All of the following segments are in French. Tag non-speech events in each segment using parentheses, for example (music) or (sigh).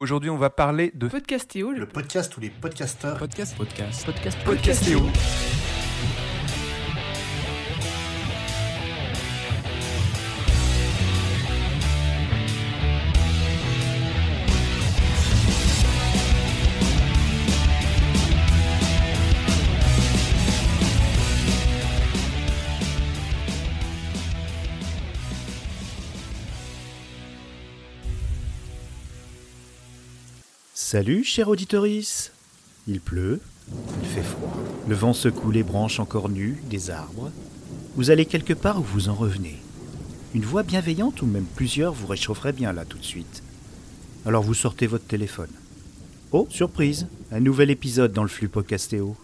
Aujourd'hui, on va parler de Podcastéo, Le podcast où les podcasteurs Podcast, podcast. podcast Podcastéo. Salut, cher auditorice. Il pleut, il fait froid. Le vent secoue les branches encore nues des arbres. Vous allez quelque part ou vous en revenez. Une voix bienveillante ou même plusieurs vous réchaufferait bien là tout de suite. Alors vous sortez votre téléphone. Oh, surprise, un nouvel épisode dans le flux podcastéo.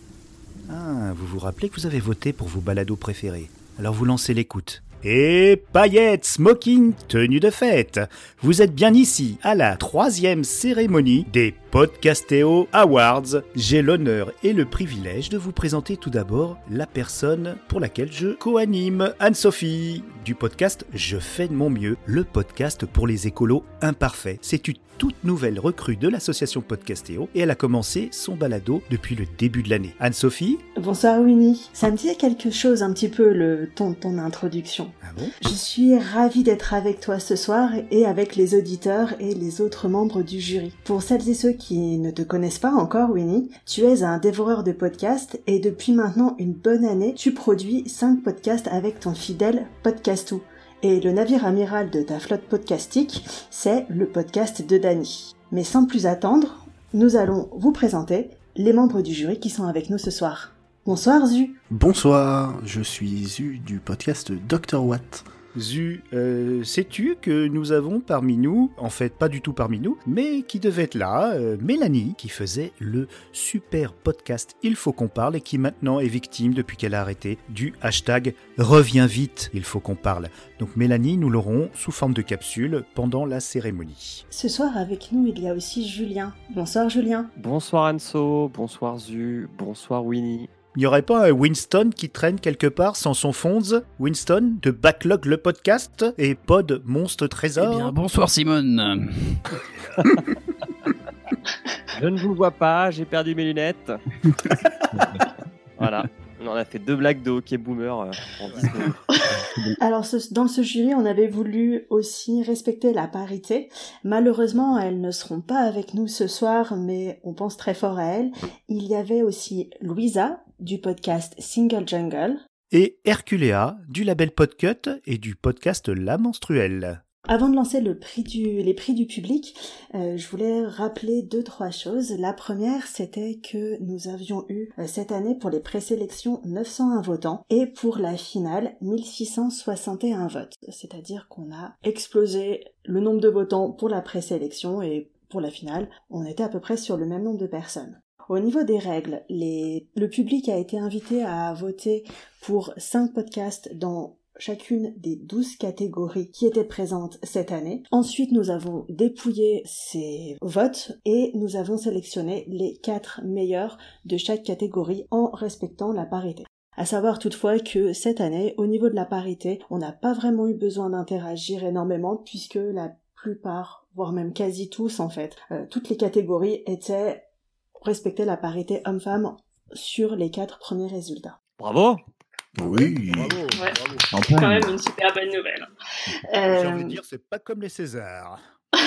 Ah, vous vous rappelez que vous avez voté pour vos balados préférés. Alors vous lancez l'écoute. Et paillettes, smoking, tenue de fête. Vous êtes bien ici à la troisième cérémonie des Podcastéo Awards. J'ai l'honneur et le privilège de vous présenter tout d'abord la personne pour laquelle je co-anime, Anne-Sophie, du podcast Je fais de mon mieux, le podcast pour les écolos imparfaits. C'est une toute nouvelle recrue de l'association Podcastéo et elle a commencé son balado depuis le début de l'année. Anne-Sophie? Bonsoir Winnie. Ça me dit quelque chose un petit peu le ton de ton introduction. Ah Je suis ravie d'être avec toi ce soir et avec les auditeurs et les autres membres du jury. Pour celles et ceux qui ne te connaissent pas encore, Winnie, tu es un dévoreur de podcasts et depuis maintenant une bonne année, tu produis 5 podcasts avec ton fidèle Podcastou. Et le navire amiral de ta flotte podcastique, c'est le podcast de Dany. Mais sans plus attendre, nous allons vous présenter les membres du jury qui sont avec nous ce soir. Bonsoir Zu. Bonsoir, je suis Zu du podcast Dr Watt. Zu, euh, sais-tu que nous avons parmi nous, en fait pas du tout parmi nous, mais qui devait être là, euh, Mélanie, qui faisait le super podcast Il faut qu'on parle et qui maintenant est victime depuis qu'elle a arrêté du hashtag Reviens vite, il faut qu'on parle. Donc Mélanie, nous l'aurons sous forme de capsule pendant la cérémonie. Ce soir avec nous, il y a aussi Julien. Bonsoir Julien. Bonsoir Anso, bonsoir Zu, bonsoir Winnie. Il n'y aurait pas un Winston qui traîne quelque part sans son fonds Winston de Backlog le podcast et Pod Monstre Trésor? Eh bien, bonsoir Simone. (laughs) Je ne vous vois pas, j'ai perdu mes lunettes. (laughs) voilà, on en a fait deux blagues de hockey boomer euh, en 10 minutes. (laughs) Alors ce- dans ce jury, on avait voulu aussi respecter la parité. Malheureusement, elles ne seront pas avec nous ce soir, mais on pense très fort à elles. Il y avait aussi Louisa du podcast Single Jungle. et Herculea du label Podcut et du podcast La Menstruelle. Avant de lancer le prix du, les prix du public, euh, je voulais rappeler deux trois choses. La première, c'était que nous avions eu euh, cette année pour les présélections 901 votants et pour la finale 1661 votes. C'est-à-dire qu'on a explosé le nombre de votants pour la présélection et pour la finale, on était à peu près sur le même nombre de personnes. Au niveau des règles, les... le public a été invité à voter pour 5 podcasts dans chacune des 12 catégories qui étaient présentes cette année. Ensuite, nous avons dépouillé ces votes et nous avons sélectionné les 4 meilleurs de chaque catégorie en respectant la parité. À savoir toutefois que cette année, au niveau de la parité, on n'a pas vraiment eu besoin d'interagir énormément puisque la plupart, voire même quasi tous en fait, euh, toutes les catégories étaient respectaient la parité homme-femme sur les quatre premiers résultats. Bravo Oui. Ouais, En c'est quand même une super bonne nouvelle. J'ai Euh, envie de dire, c'est pas comme les Césars. (laughs)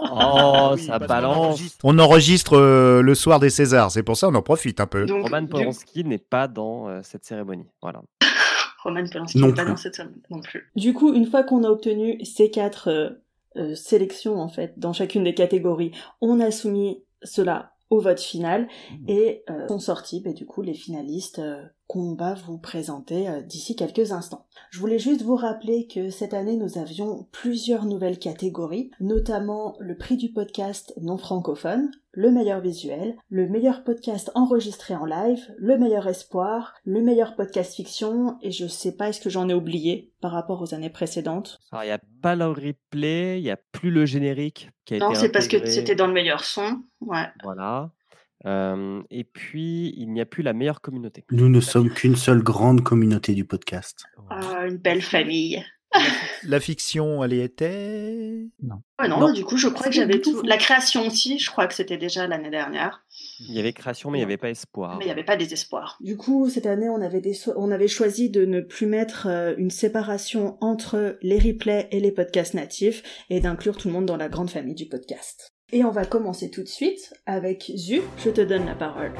Oh, Oui, ça balance enregistre- On enregistre euh, le soir des Césars, c'est pour ça on en profite un peu. Donc, Roman du- Polanski n'est pas dans euh, cette cérémonie. Voilà. (laughs) Roman Polanski Non n'est pas plus. dans cette cérémonie non plus. Du coup, une fois qu'on a obtenu ces quatre euh, euh, sélections en fait dans chacune des catégories, on a soumis cela au vote final et euh, sont sortis bah, du coup les finalistes euh, qu'on va vous présenter euh, d'ici quelques instants. Je voulais juste vous rappeler que cette année nous avions plusieurs nouvelles catégories, notamment le prix du podcast non francophone, le meilleur visuel, le meilleur podcast enregistré en live, le meilleur espoir, le meilleur podcast fiction, et je sais pas est-ce que j'en ai oublié par rapport aux années précédentes? Alors, il n'y a pas le replay, il n'y a plus le générique qui a Non, été c'est parce que c'était dans le meilleur son. Ouais. Voilà. Euh, et puis, il n'y a plus la meilleure communauté. Nous ne sommes qu'une seule grande communauté du podcast. Ah, une belle famille. La fiction, elle y était? Ouais, non, Non. du coup, je crois que j'avais tout. tout. La création aussi, je crois que c'était déjà l'année dernière. Il y avait création, mais il n'y avait pas espoir. Mais il n'y avait pas désespoir. Du coup, cette année, on avait, des so- on avait choisi de ne plus mettre euh, une séparation entre les replays et les podcasts natifs et d'inclure tout le monde dans la grande famille du podcast. Et on va commencer tout de suite avec Zu, je te donne la parole.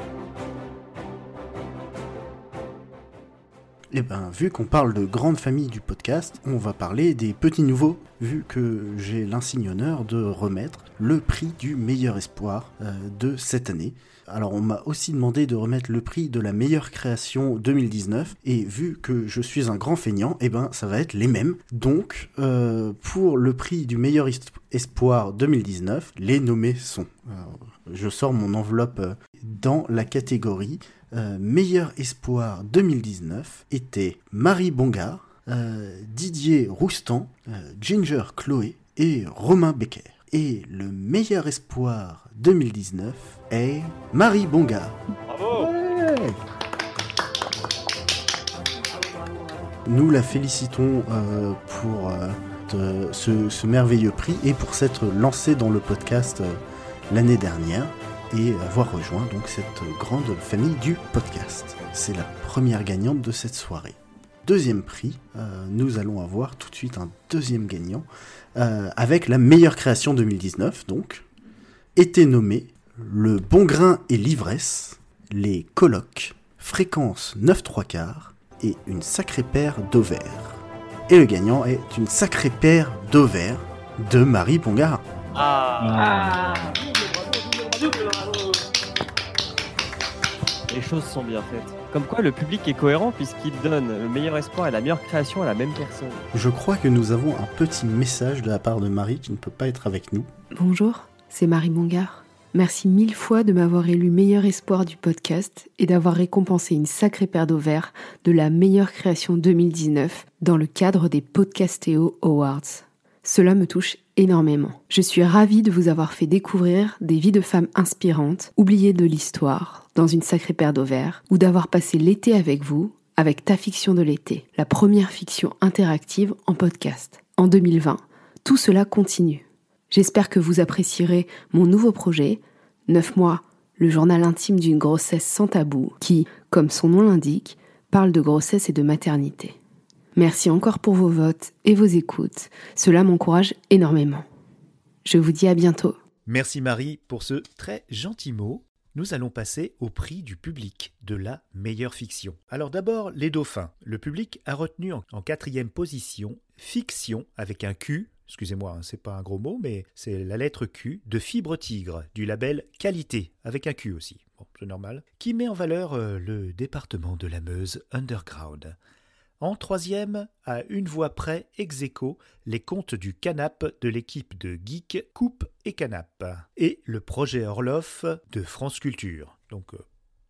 Eh ben, vu qu'on parle de grande famille du podcast, on va parler des petits nouveaux, vu que j'ai l'insigne honneur de remettre le prix du meilleur espoir euh, de cette année. Alors on m'a aussi demandé de remettre le prix de la meilleure création 2019, et vu que je suis un grand feignant, eh ben ça va être les mêmes. Donc, euh, pour le prix du meilleur es- espoir 2019, les nommés sont... Alors, je sors mon enveloppe euh, dans la catégorie euh, meilleur espoir 2019 était Marie Bongard, euh, Didier Roustan, euh, Ginger Chloé et Romain Becker. Et le meilleur espoir 2019 est Marie Bongard. Bravo Nous la félicitons euh, pour euh, ce, ce merveilleux prix et pour s'être lancée dans le podcast euh, l'année dernière et avoir rejoint donc cette grande famille du podcast. C'est la première gagnante de cette soirée. Deuxième prix, euh, nous allons avoir tout de suite un deuxième gagnant euh, avec la meilleure création 2019 donc était nommé le bon grain et l'ivresse, les colloques, fréquence 9 3 quarts et une sacrée paire d'ovaires. Et le gagnant est une sacrée paire d'ovaires de Marie Pongard. Ah, Ah. Les choses sont bien faites. Comme quoi, le public est cohérent puisqu'il donne le meilleur espoir et la meilleure création à la même personne. Je crois que nous avons un petit message de la part de Marie qui ne peut pas être avec nous. Bonjour, c'est Marie Bongard. Merci mille fois de m'avoir élu meilleur espoir du podcast et d'avoir récompensé une sacrée paire d'ovaires de la meilleure création 2019 dans le cadre des Podcastéo Awards. Cela me touche énormément. Je suis ravie de vous avoir fait découvrir des vies de femmes inspirantes, oubliées de l'histoire, dans une sacrée paire d'ovaires, ou d'avoir passé l'été avec vous, avec Ta Fiction de l'été, la première fiction interactive en podcast. En 2020, tout cela continue. J'espère que vous apprécierez mon nouveau projet, 9 mois, le journal intime d'une grossesse sans tabou, qui, comme son nom l'indique, parle de grossesse et de maternité. Merci encore pour vos votes et vos écoutes, cela m'encourage énormément. Je vous dis à bientôt. Merci Marie pour ce très gentil mot. Nous allons passer au prix du public de la meilleure fiction. Alors d'abord, les dauphins. Le public a retenu en, en quatrième position Fiction avec un Q, excusez-moi, hein, c'est pas un gros mot, mais c'est la lettre Q de Fibre Tigre du label Qualité avec un Q aussi. C'est normal. Qui met en valeur euh, le département de la Meuse Underground. En troisième, à une voix près, ex aequo, les contes du canap de l'équipe de Geek, Coupe et Canap. Et le projet Orloff de France Culture. Donc, euh,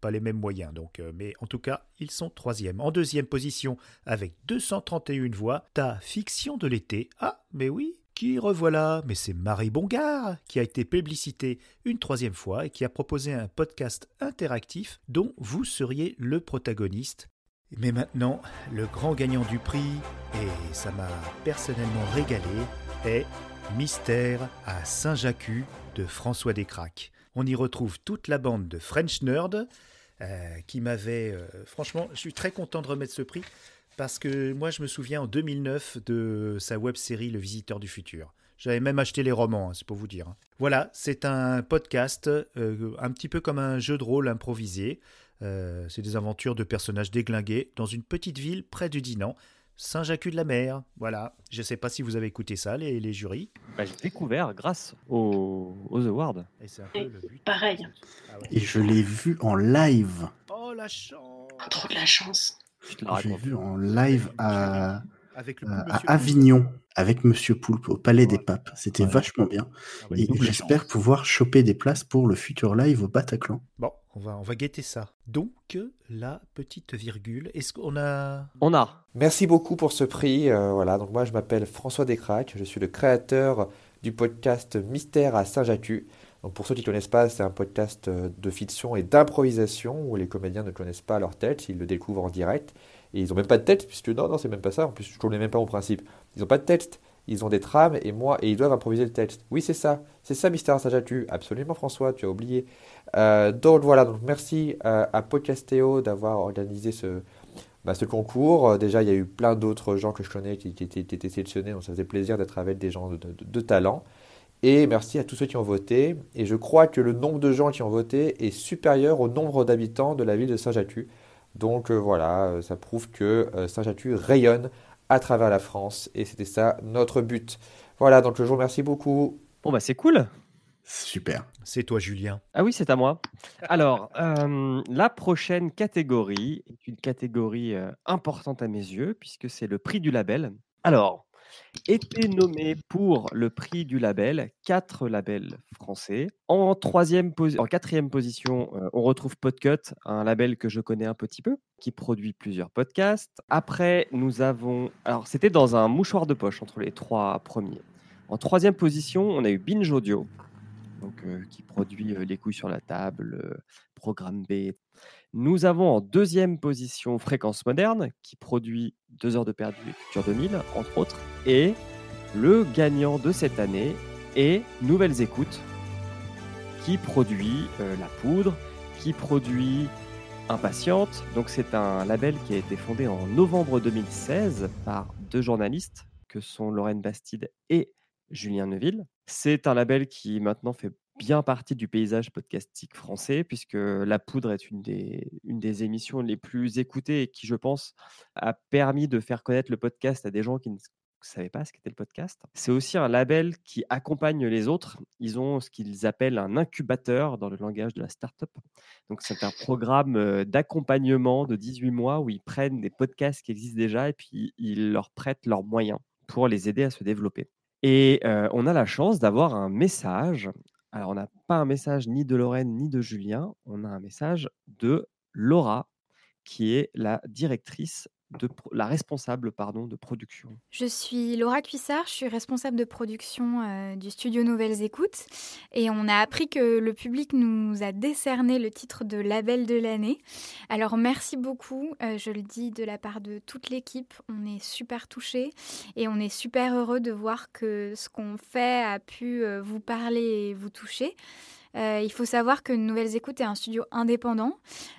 pas les mêmes moyens, donc, euh, mais en tout cas, ils sont troisième. En deuxième position, avec 231 voix, ta fiction de l'été. Ah, mais oui, qui revoilà Mais c'est Marie Bongard qui a été publicitée une troisième fois et qui a proposé un podcast interactif dont vous seriez le protagoniste. Mais maintenant, le grand gagnant du prix, et ça m'a personnellement régalé, est Mystère à Saint-Jacques de François Descraques. On y retrouve toute la bande de French Nerd euh, qui m'avait... euh, franchement, je suis très content de remettre ce prix parce que moi, je me souviens en 2009 de sa web série Le Visiteur du Futur. J'avais même acheté les romans, hein, c'est pour vous dire. hein. Voilà, c'est un podcast euh, un petit peu comme un jeu de rôle improvisé. C'est des aventures de personnages déglingués dans une petite ville près du Dinan, Saint-Jacques-de-la-Mer. Voilà, je ne sais pas si vous avez écouté ça, les, les jurys. Bah, J'ai découvert grâce aux, aux awards. Et c'est un peu le but. Pareil. Ah ouais. Et je l'ai vu en live. Oh la chance Trop de la chance. Je l'ai vu en live à, Avec le à- coup, à Avignon avec Monsieur Poulpe au Palais des. Papes. C'était Ouais. vachement bien. Ah ouais. Et j'espère pouvoir choper des places pour le futur live au Bataclan. Bon, on va, on va guetter ça. Donc, la petite virgule, est-ce qu'on a... On a. Merci beaucoup pour ce prix. Euh, voilà, donc moi je m'appelle François Descraques, je suis le créateur du podcast Mystère à Saint-Jacques. Donc pour ceux qui ne connaissent pas, c'est un podcast euh, de fiction et d'improvisation où les comédiens ne connaissent pas leur tête, ils le découvrent en direct. Et ils n'ont même pas de texte, puisque non, non, c'est même pas ça. En plus, je ne connais même pas mon principe. Ils n'ont pas de texte. Ils ont des trames et moi et ils doivent improviser le texte. Oui, c'est ça. C'est ça, Mystère Sajatu. Absolument, François, tu as oublié. Euh, donc voilà, donc merci euh, à Podcastéo d'avoir organisé ce, bah, ce concours. Euh, déjà, il y a eu plein d'autres gens que je connais qui, étaient, sélectionnés, donc ça faisait plaisir d'être avec des gens de, de, talent. Et merci à tous ceux qui ont voté. Et je crois que le nombre de gens qui ont voté est supérieur au nombre d'habitants de la ville de Saint-Jatu. Donc euh, voilà, ça prouve que euh, Saint-Jatu rayonne à travers la France. Et c'était ça notre but. Voilà, donc je vous remercie beaucoup. Bon, bah c'est cool. Super. C'est toi, Julien. Ah oui, c'est à moi. Alors, (laughs) euh, la prochaine catégorie est une catégorie euh, importante à mes yeux, puisque c'est le prix du label. Alors, étaient nommés pour le prix du label quatre labels français. En, troisième en quatrième position, euh, on retrouve Podcut, un label que je connais un petit peu, qui produit plusieurs podcasts. Après, nous avons... Alors, c'était dans un mouchoir de poche entre les trois premiers. En troisième position, on a eu Binge Audio, donc, euh, qui produit euh, Les couilles sur la table, Programme B. Nous avons en deuxième position Fréquence Moderne, qui produit Deux heures de perdu et Culture 2000, entre autres. Et le gagnant de cette année est Nouvelles Écoutes, qui produit La Poudre, qui produit Impatiente. Donc c'est un label qui a été fondé en novembre 2016 par deux journalistes, que sont Lorraine Bastide et Julien Neuville. C'est un label qui maintenant fait bien partie du paysage podcastique français, puisque La Poudre est une des, une des émissions les plus écoutées et qui, je pense, a permis de faire connaître le podcast à des gens qui ne savaient pas ce qu'était le podcast. C'est aussi un label qui accompagne les autres. Ils ont ce qu'ils appellent un incubateur dans le langage de la startup. Donc, c'est un programme d'accompagnement de 18 mois où ils prennent des podcasts qui existent déjà et puis ils leur prêtent leurs moyens pour les aider à se développer. Et euh, on a la chance d'avoir un message. Alors, on n'a pas un message ni de Lorraine ni de Julien. On a un message de Laura, qui est la directrice de la responsable pardon, de production. Je suis Laura Cuissard, je suis responsable de production euh, du studio Nouvelles Écoutes et on a appris que le public nous a décerné le titre de label de l'année. Alors merci beaucoup, euh, je le dis de la part de toute l'équipe, on est super touchés et on est super heureux de voir que ce qu'on fait a pu euh, vous parler et vous toucher. Euh, il faut savoir que Nouvelles Écoutes est un studio indépendant.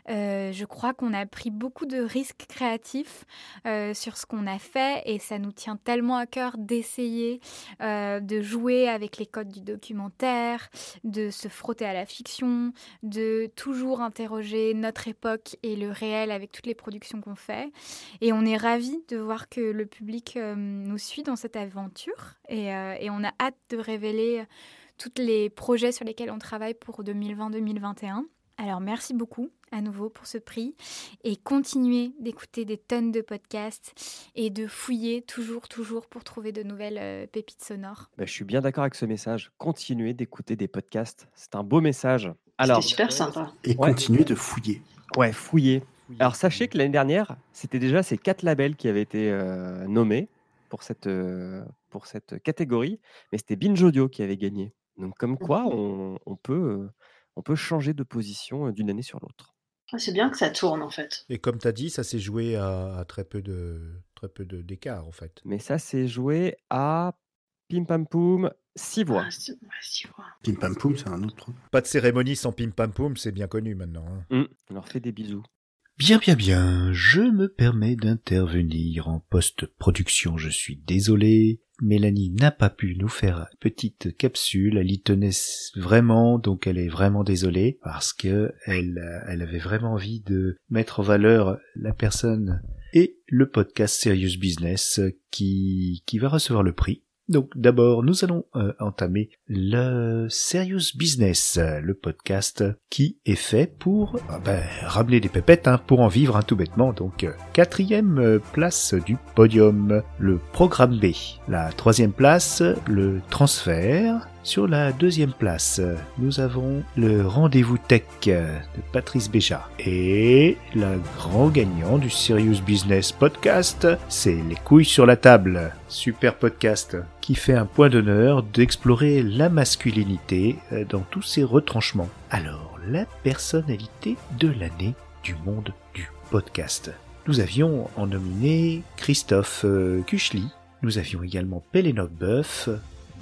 Euh, je crois qu'on a pris beaucoup de risques créatifs euh, sur ce qu'on a fait et ça nous tient tellement à cœur d'essayer de jouer avec les codes du documentaire, de se frotter à la fiction, de toujours interroger notre époque et le réel avec toutes les productions qu'on fait. Et on est ravis de voir que le public nous suit dans cette aventure et, et on a hâte de révéler tous les projets sur lesquels on travaille pour 2020-2021. Alors merci beaucoup à nouveau pour ce prix et continuez d'écouter des tonnes de podcasts et de fouiller toujours, toujours pour trouver de nouvelles euh, pépites sonores. Bah, je suis bien d'accord avec ce message. Continuez d'écouter des podcasts. C'est un beau message. Alors, super sympa. Et Ouais. continuez de fouiller. Ouais, fouiller. Alors sachez que l'année dernière, c'était déjà ces quatre labels qui avaient été euh, nommés pour cette, euh, pour cette catégorie, mais c'était Binge Audio qui avait gagné. Donc comme quoi, on, on peut, on peut changer de position d'une année sur l'autre. Ah, C'est bien que ça tourne en fait. Et comme tu as dit, ça s'est joué à, à très peu de très peu de- d'écart en fait. Mais ça, c'est joué à Pim Pam Poum, six voix. Ah, ouais, six voix. Pim Pam Poum, c'est un autre truc. Pas de cérémonie sans pim pam poum, c'est bien connu maintenant. hein. Hum, on leur fait des bisous. Bien, bien, bien. Je me permets d'intervenir en post-production. Je suis désolé. Mélanie n'a pas pu nous faire petite capsule. Elle y tenait vraiment, donc elle est vraiment désolée parce que elle, avait vraiment envie de mettre en valeur la personne et le podcast Serious Business qui va recevoir le prix. Donc d'abord, nous allons euh, entamer le Serious Business, le podcast qui est fait pour ah ben, ramener des pépettes, hein, pour en vivre hein, tout bêtement. Donc euh, quatrième euh, place du podium, le programme B. La troisième place, le transfert. Sur la deuxième place, nous avons le rendez-vous tech de Patrice Béja. Et le grand gagnant du Serious Business podcast, c'est Les couilles sur la table. Super podcast qui fait un point d'honneur d'explorer la masculinité euh, dans tous ses retranchements. Alors, la personnalité de l'année du monde du podcast. Nous avions en nominé Christophe euh, Kuchli. Nous avions également Pélénoque Boeuf,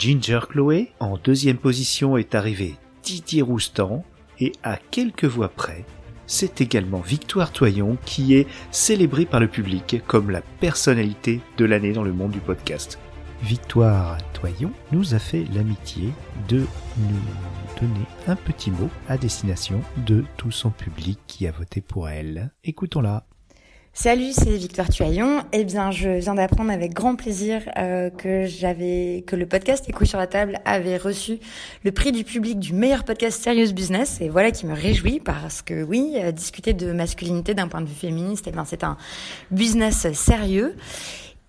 Ginger Chloé. En deuxième position est arrivé Didier Roustan. Et à quelques voix près, c'est également Victoire Toyon qui est célébrée par le public comme la personnalité de l'année dans le monde du podcast. Victoire Toyon nous a fait l'amitié de nous donner un petit mot à destination de tout son public qui a voté pour elle. Écoutons-la. Salut, c'est Victoire Tuaillon. Eh bien, je viens d'apprendre avec grand plaisir euh, que j'avais que le podcast couilles sur la table avait reçu le prix du public du meilleur podcast Serious Business. Et voilà qui me réjouit parce que oui, euh, discuter de masculinité d'un point de vue féministe, eh c'est un business sérieux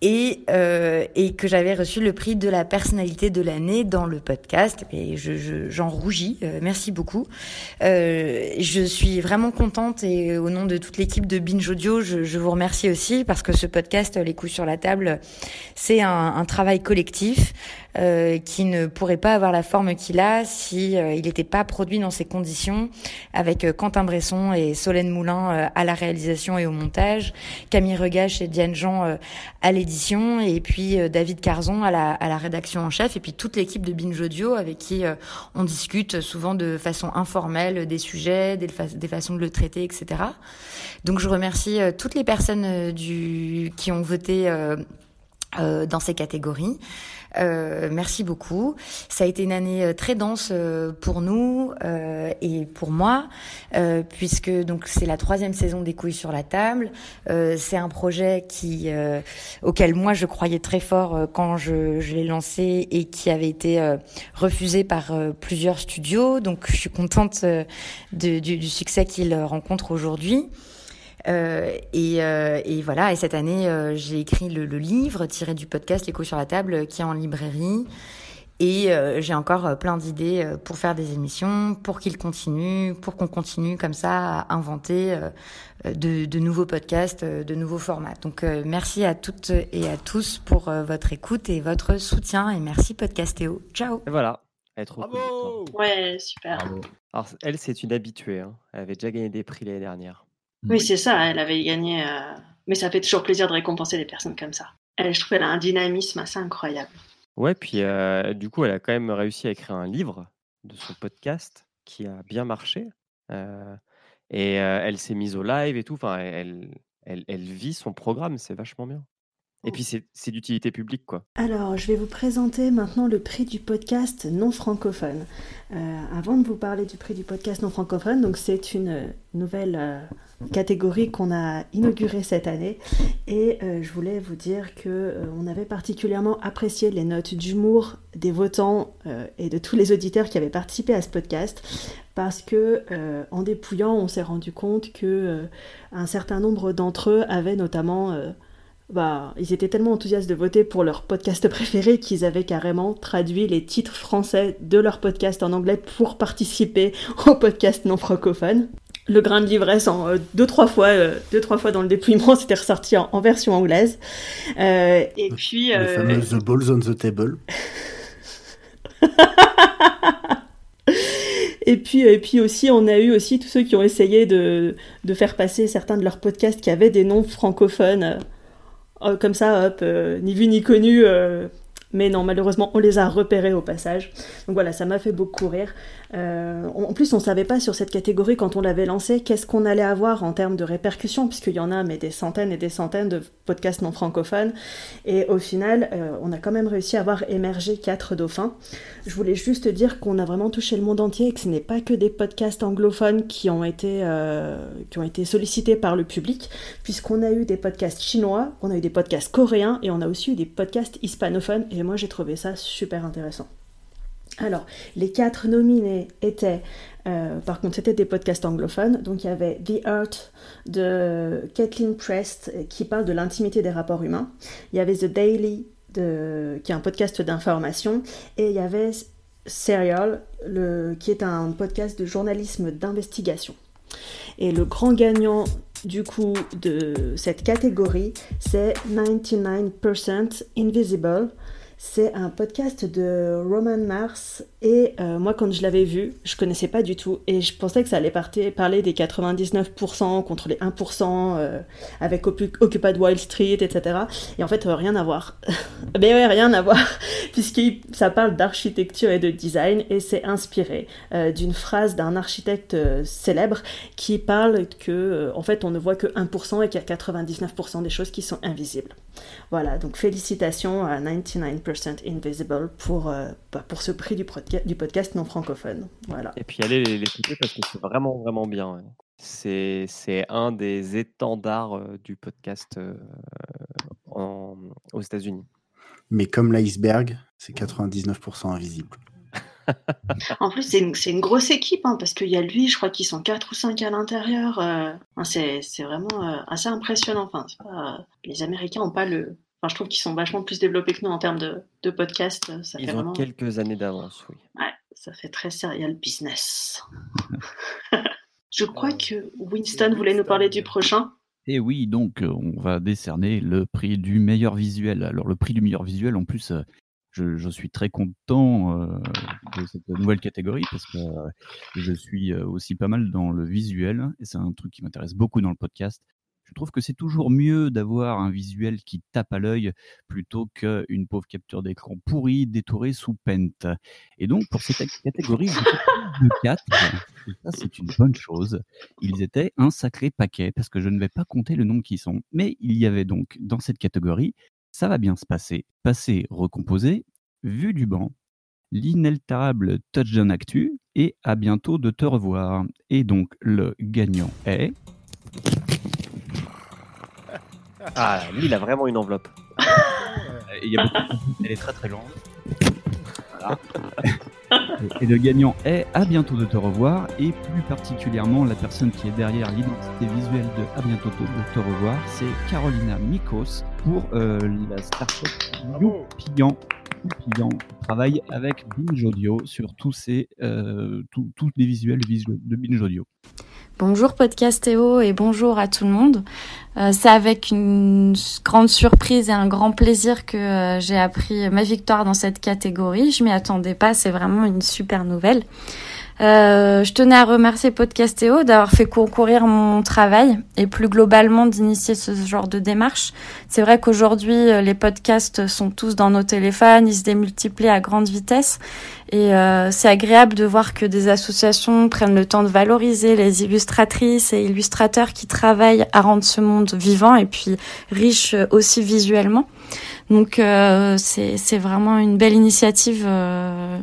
et, euh, et que j'avais reçu le prix de la personnalité de l'année dans le podcast. Et je, j'en rougis. Euh, merci beaucoup. Euh, je suis vraiment contente et au nom de toute l'équipe de Binge Audio, je, je, vous remercie aussi parce que ce podcast, Les coups sur la table, c'est un, un travail collectif. Euh, qui ne pourrait pas avoir la forme qu'il a si euh, il n'était pas produit dans ces conditions, avec euh, Quentin Bresson et Solène Moulin à la réalisation et au montage, Camille Regache et Diane Jean à l'édition, et puis David Carzon à la, à la rédaction en chef, et puis toute l'équipe de Binge Audio avec qui on discute souvent de façon informelle des sujets, des, des façons de le traiter, etc. Donc je remercie toutes les personnes du, qui ont voté euh, dans ces catégories. Euh, merci beaucoup. Ça a été une année euh, très dense euh, pour nous euh, et pour moi, puisque donc c'est la troisième saison des couilles sur la table. c'est un projet qui auquel moi je croyais très fort quand je, je l'ai lancé et qui avait été refusé par plusieurs studios. Donc je suis contente du, du, succès qu'il rencontre aujourd'hui. Euh, et, euh, et, voilà, et cette année, euh, j'ai écrit le, le, livre tiré du podcast L'écho sur la table qui est en librairie. Et euh, j'ai encore plein d'idées pour faire des émissions, pour qu'il continue, pour qu'on continue comme ça à inventer de, de, nouveaux podcasts, de nouveaux formats. Donc merci à toutes et à tous pour votre écoute et votre soutien. Et merci Podcastéo. Ciao. Et voilà. Elle est trop Bravo ouais, super. Bravo. Alors, elle, c'est une habituée. Hein. Elle avait déjà gagné des prix l'année dernière. Oui, c'est ça, elle avait gagné. Euh, mais ça fait toujours plaisir de récompenser des personnes comme ça. Elle, je trouve qu'elle a un dynamisme assez incroyable. Ouais, puis euh, du coup, elle a quand même réussi à écrire un livre de son podcast qui a bien marché. Euh, et elle s'est mise au live et tout. Enfin, elle, elle, elle vit son programme, c'est vachement bien. Et puis c'est d'utilité publique, quoi. Alors, je vais vous présenter maintenant le prix du podcast non francophone. Euh, avant de vous parler du prix du podcast non francophone, donc c'est une nouvelle euh, catégorie qu'on a inaugurée cette année, et euh, je voulais vous dire que on avait particulièrement apprécié les notes d'humour des votants et de tous les auditeurs qui avaient participé à ce podcast, parce que en dépouillant, on s'est rendu compte que un certain nombre d'entre eux avaient notamment bah, ils étaient tellement enthousiastes de voter pour leur podcast préféré qu'ils avaient carrément traduit les titres français de leur podcast en anglais pour participer (laughs) au podcast non francophone. Le grain de l'ivresse en euh, deux trois fois, euh, deux trois fois dans le dépouillement, (laughs) c'était ressorti en, version anglaise. Euh, et puis le fameux The Balls on the Table. (laughs) Et puis, et puis aussi, on a eu aussi tous ceux qui ont essayé de, de faire passer certains de leurs podcasts qui avaient des noms francophones euh, comme ça, hop, euh, ni vu ni connu, euh, mais non, malheureusement, on les a repérés au passage. Donc voilà, ça m'a fait beaucoup rire. Euh, en plus, on ne savait pas sur cette catégorie quand on l'avait lancée qu'est-ce qu'on allait avoir en termes de répercussions, puisqu'il y en a mais des centaines et des centaines de podcasts non francophones. Et au final, euh, on a quand même réussi à avoir émergé quatre dauphins. Je voulais juste dire qu'on a vraiment touché le monde entier et que ce n'est pas que des podcasts anglophones qui ont été, euh, qui ont été sollicités par le public, puisqu'on a eu des podcasts chinois, on a eu des podcasts coréens et on a aussi eu des podcasts hispanophones. Et moi, j'ai trouvé ça super intéressant. Alors, les quatre nominés étaient, euh, par contre, c'était des podcasts anglophones. Donc, il y avait The Art de Kathleen Prest qui parle de l'intimité des rapports humains. Il y avait The Daily, qui est un podcast d'information. Et il y avait Serial, qui est un podcast de journalisme d'investigation. Et le grand gagnant du coup de cette catégorie, c'est 99% Invisible C'est un podcast de Roman Mars et euh, moi quand je l'avais vu, je connaissais pas du tout et je pensais que ça allait parler des 99% contre les 1% euh, avec Occupy Wall Street, etc. Et en fait, euh, rien à voir. (laughs) Mais ouais, rien à voir (laughs) puisque ça parle d'architecture et de design et c'est inspiré d'une phrase d'un architecte célèbre qui parle que en fait on ne voit que 1% et qu'il y a 99% des choses qui sont invisibles. Voilà, donc félicitations à 99% Invisible pour, euh, bah, pour ce prix du, du, podcast non francophone. Voilà. Et puis allez l'écouter parce que c'est vraiment, vraiment bien. C'est, un des étendards euh, du podcast euh, aux États-Unis. Mais comme l'iceberg, c'est 99% invisible en plus, c'est une, grosse équipe, hein, parce qu'il y a lui, je crois qu'ils sont 4 ou 5 à l'intérieur. Euh, c'est vraiment euh, assez impressionnant. Enfin, les Américains n'ont pas le. Enfin, je trouve qu'ils sont vachement plus développés que nous en termes de, de podcast. Ils ont quelques années d'avance, oui. Ouais, ça fait très serial business. (laughs) je crois que Winston voulait nous parler du prochain. Et oui, donc on va décerner le prix du meilleur visuel. Alors le prix du meilleur visuel, en plus, je, suis très content euh, de cette nouvelle catégorie parce que euh, je suis euh, aussi pas mal dans le visuel et c'est un truc qui m'intéresse beaucoup dans le podcast. Je trouve que c'est toujours mieux d'avoir un visuel qui tape à l'œil plutôt qu'une pauvre capture d'écran pourrie détourée sous Pent. Et donc, pour cette catégorie, de 4, et ça c'est une bonne chose, ils étaient un sacré paquet parce que je ne vais pas compter le nombre qui sont. Mais il y avait donc dans cette catégorie ça va bien se passer. Passer, recomposer, vue du banc, l'inaltérable touchdown actu et à bientôt de te revoir. Et donc le gagnant est. Ah, lui, il a vraiment une enveloppe. Il y a Elle est très très longue. Voilà. Et le gagnant est À bientôt de te revoir et plus particulièrement la personne qui est derrière l'identité visuelle de À bientôt de te revoir, c'est Carolina Mikos pour euh, la startup Youpian. Youpian travaille avec Binge Audio sur tous ces euh, tous les visuels de Binge Audio. Bonjour Podcastéo et bonjour à tout le monde. Euh, c'est avec une grande surprise et un grand plaisir que euh, j'ai appris ma victoire dans cette catégorie. Je m'y attendais pas, c'est vraiment une super nouvelle. Euh, je tenais à remercier Podcastéo d'avoir fait concourir mon travail et plus globalement d'initier ce genre de démarche. C'est vrai qu'aujourd'hui, euh, les podcasts sont tous dans nos téléphones, ils se démultiplient à grande vitesse et euh, c'est agréable de voir que des associations prennent le temps de valoriser les illustratrices et illustrateurs qui travaillent à rendre ce monde vivant et puis riche aussi visuellement. Donc euh, c'est vraiment une belle initiative euh,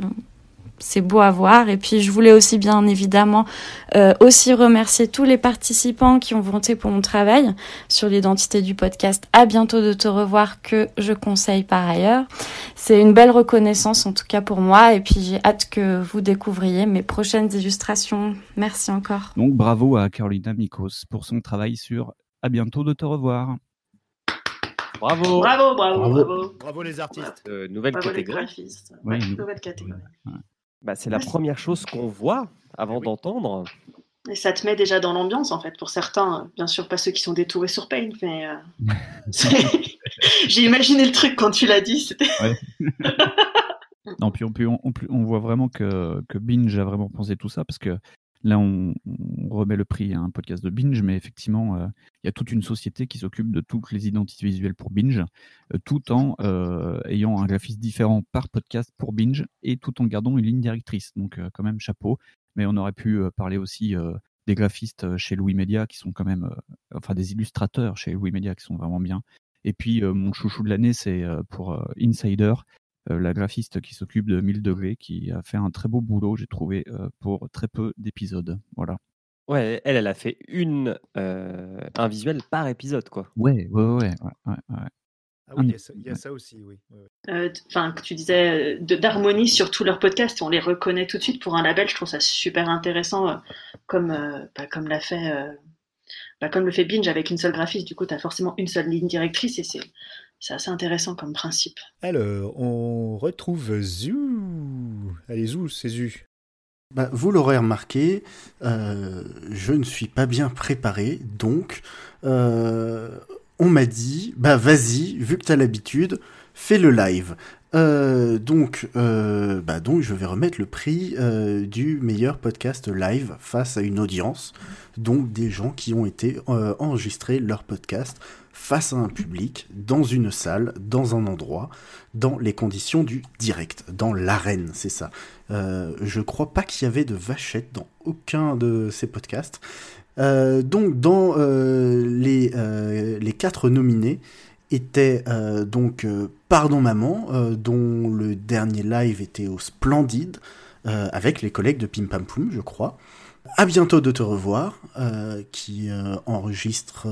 c'est beau à voir. Et puis je voulais aussi bien évidemment euh, aussi remercier tous les participants qui ont voté pour mon travail sur l'identité du podcast. À bientôt de te revoir que je conseille par ailleurs. C'est une belle reconnaissance en tout cas pour moi. Et puis j'ai hâte que vous découvriez mes prochaines illustrations. Merci encore. Donc bravo à Carolina Mikos pour son travail sur À bientôt de te revoir. Bravo. Bravo, bravo, bravo. Bravo, les artistes. Euh, nouvelle catégorie. nouvelle catégorie. Bah, c'est la première chose qu'on voit avant d'entendre. Et ça te met déjà dans l'ambiance, en fait, pour certains. Bien sûr, pas ceux qui sont détourés sur Paint, mais euh, (laughs) j'ai imaginé le truc quand tu l'as dit. non, puis on, on, voit vraiment que, que Binge a vraiment pensé tout ça, parce que Là, on, remet le prix à un podcast de Binge, mais effectivement, euh, il y a toute une société qui s'occupe de toutes les identités visuelles pour Binge, euh, tout en euh, ayant un graphisme différent par podcast pour Binge et tout en gardant une ligne directrice. Donc, quand même, chapeau. Mais on aurait pu parler aussi des graphistes chez Louis Media qui sont quand même, enfin, des illustrateurs chez Louis Media qui sont vraiment bien. Et puis, mon chouchou de l'année, c'est pour Insider, la graphiste qui s'occupe de 1000 degrés, qui a fait un très beau boulot, j'ai trouvé, euh, pour très peu d'épisodes. Voilà. Ouais, elle, elle a fait une, euh, un visuel par épisode, quoi. Ouais, ouais, ouais. ouais, Ah oui, il y, a ça, aussi, oui. Enfin, tu disais d'harmonie sur tous leurs podcasts, on les reconnaît tout de suite pour un label. Je trouve ça super intéressant, comme, bah, comme l'a fait, bah, comme le fait Binge avec une seule graphiste. Du coup, tu as forcément une seule ligne directrice et c'est c'est assez intéressant comme principe. Alors, on retrouve Zu. Allez, Zu, c'est Zu. Bah, vous l'aurez remarqué, euh, je ne suis pas bien préparé, donc euh, on m'a dit, bah vas-y, vu que tu as l'habitude, fais le live. Euh, donc, euh, bah donc, je vais remettre le prix euh, du meilleur podcast live face à une audience, donc des gens qui ont été enregistrer leur podcast face à un public, dans une salle, dans un endroit, dans les conditions du direct, dans l'arène, c'est ça. Je crois pas qu'il y avait de vachette dans aucun de ces podcasts. Donc, dans les, les quatre nominés, était euh, donc euh, Pardon Maman, euh, dont le dernier live était au Splendide, avec les collègues de Pim Pam Poum, je crois. À bientôt de te revoir, qui enregistre,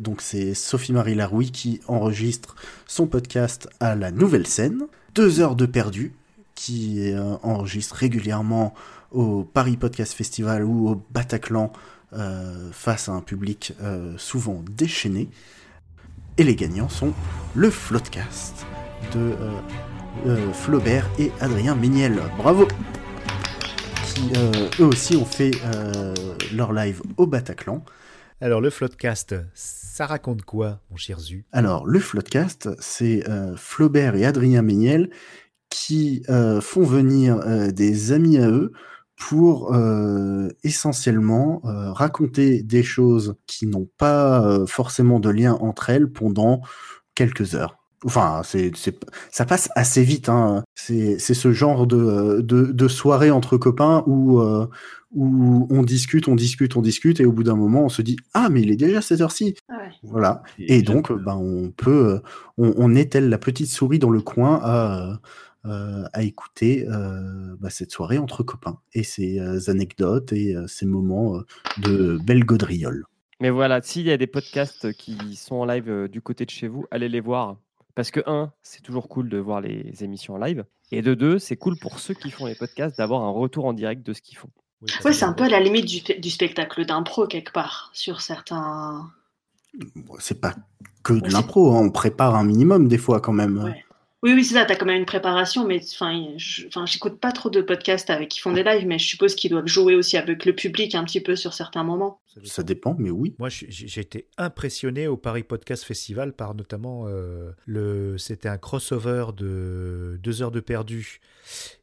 donc c'est Sophie-Marie Laroui qui enregistre son podcast à la Nouvelle Scène. Deux heures de perdu, qui enregistre régulièrement au Paris Podcast Festival ou au Bataclan face à un public souvent déchaîné. Et les gagnants sont le Floodcast de euh, euh, Flaubert et Adrien Méniel. Bravo Qui euh, eux aussi ont fait leur live au Bataclan. Alors, le Floodcast, ça raconte quoi, mon cher Zu? Alors, le Floodcast, c'est Flaubert et Adrien Méniel qui font venir des amis à eux pour euh, essentiellement euh, raconter des choses qui n'ont pas euh, forcément de lien entre elles pendant quelques heures. Enfin, c'est, c'est, ça passe assez vite. Hein. C'est, c'est ce genre de, de, de soirée entre copains où, euh, où on discute, on discute, on discute, et au bout d'un moment, on se dit Ah, mais il est déjà cette heure-ci. Ouais. Voilà. Et donc, ben, on peut, on, on est telle la petite souris dans le coin à, euh, à écouter euh, bah, cette soirée entre copains et ces euh, anecdotes et euh, ces moments euh, de belle gaudriole. Mais voilà, s'il y a des podcasts qui sont en live euh, du côté de chez vous, allez les voir. Parce que, un, c'est toujours cool de voir les émissions en live. Et de deux, c'est cool pour ceux qui font les podcasts d'avoir un retour en direct de ce qu'ils font. Ouais, c'est un peu à la limite du, du spectacle d'impro quelque part sur certains. C'est pas que de Ouais, l'impro, hein, on prépare un minimum des fois quand même. Ouais. Oui, oui, c'est ça. T'as quand même une préparation, mais enfin, j'écoute pas trop de podcasts avec qui font des lives, mais je suppose qu'ils doivent jouer aussi avec le public un petit peu sur certains moments. Ça dépend, mais oui. Moi, j'ai j'ai été impressionné au Paris Podcast Festival par notamment euh, le. C'était un crossover de deux heures de perdu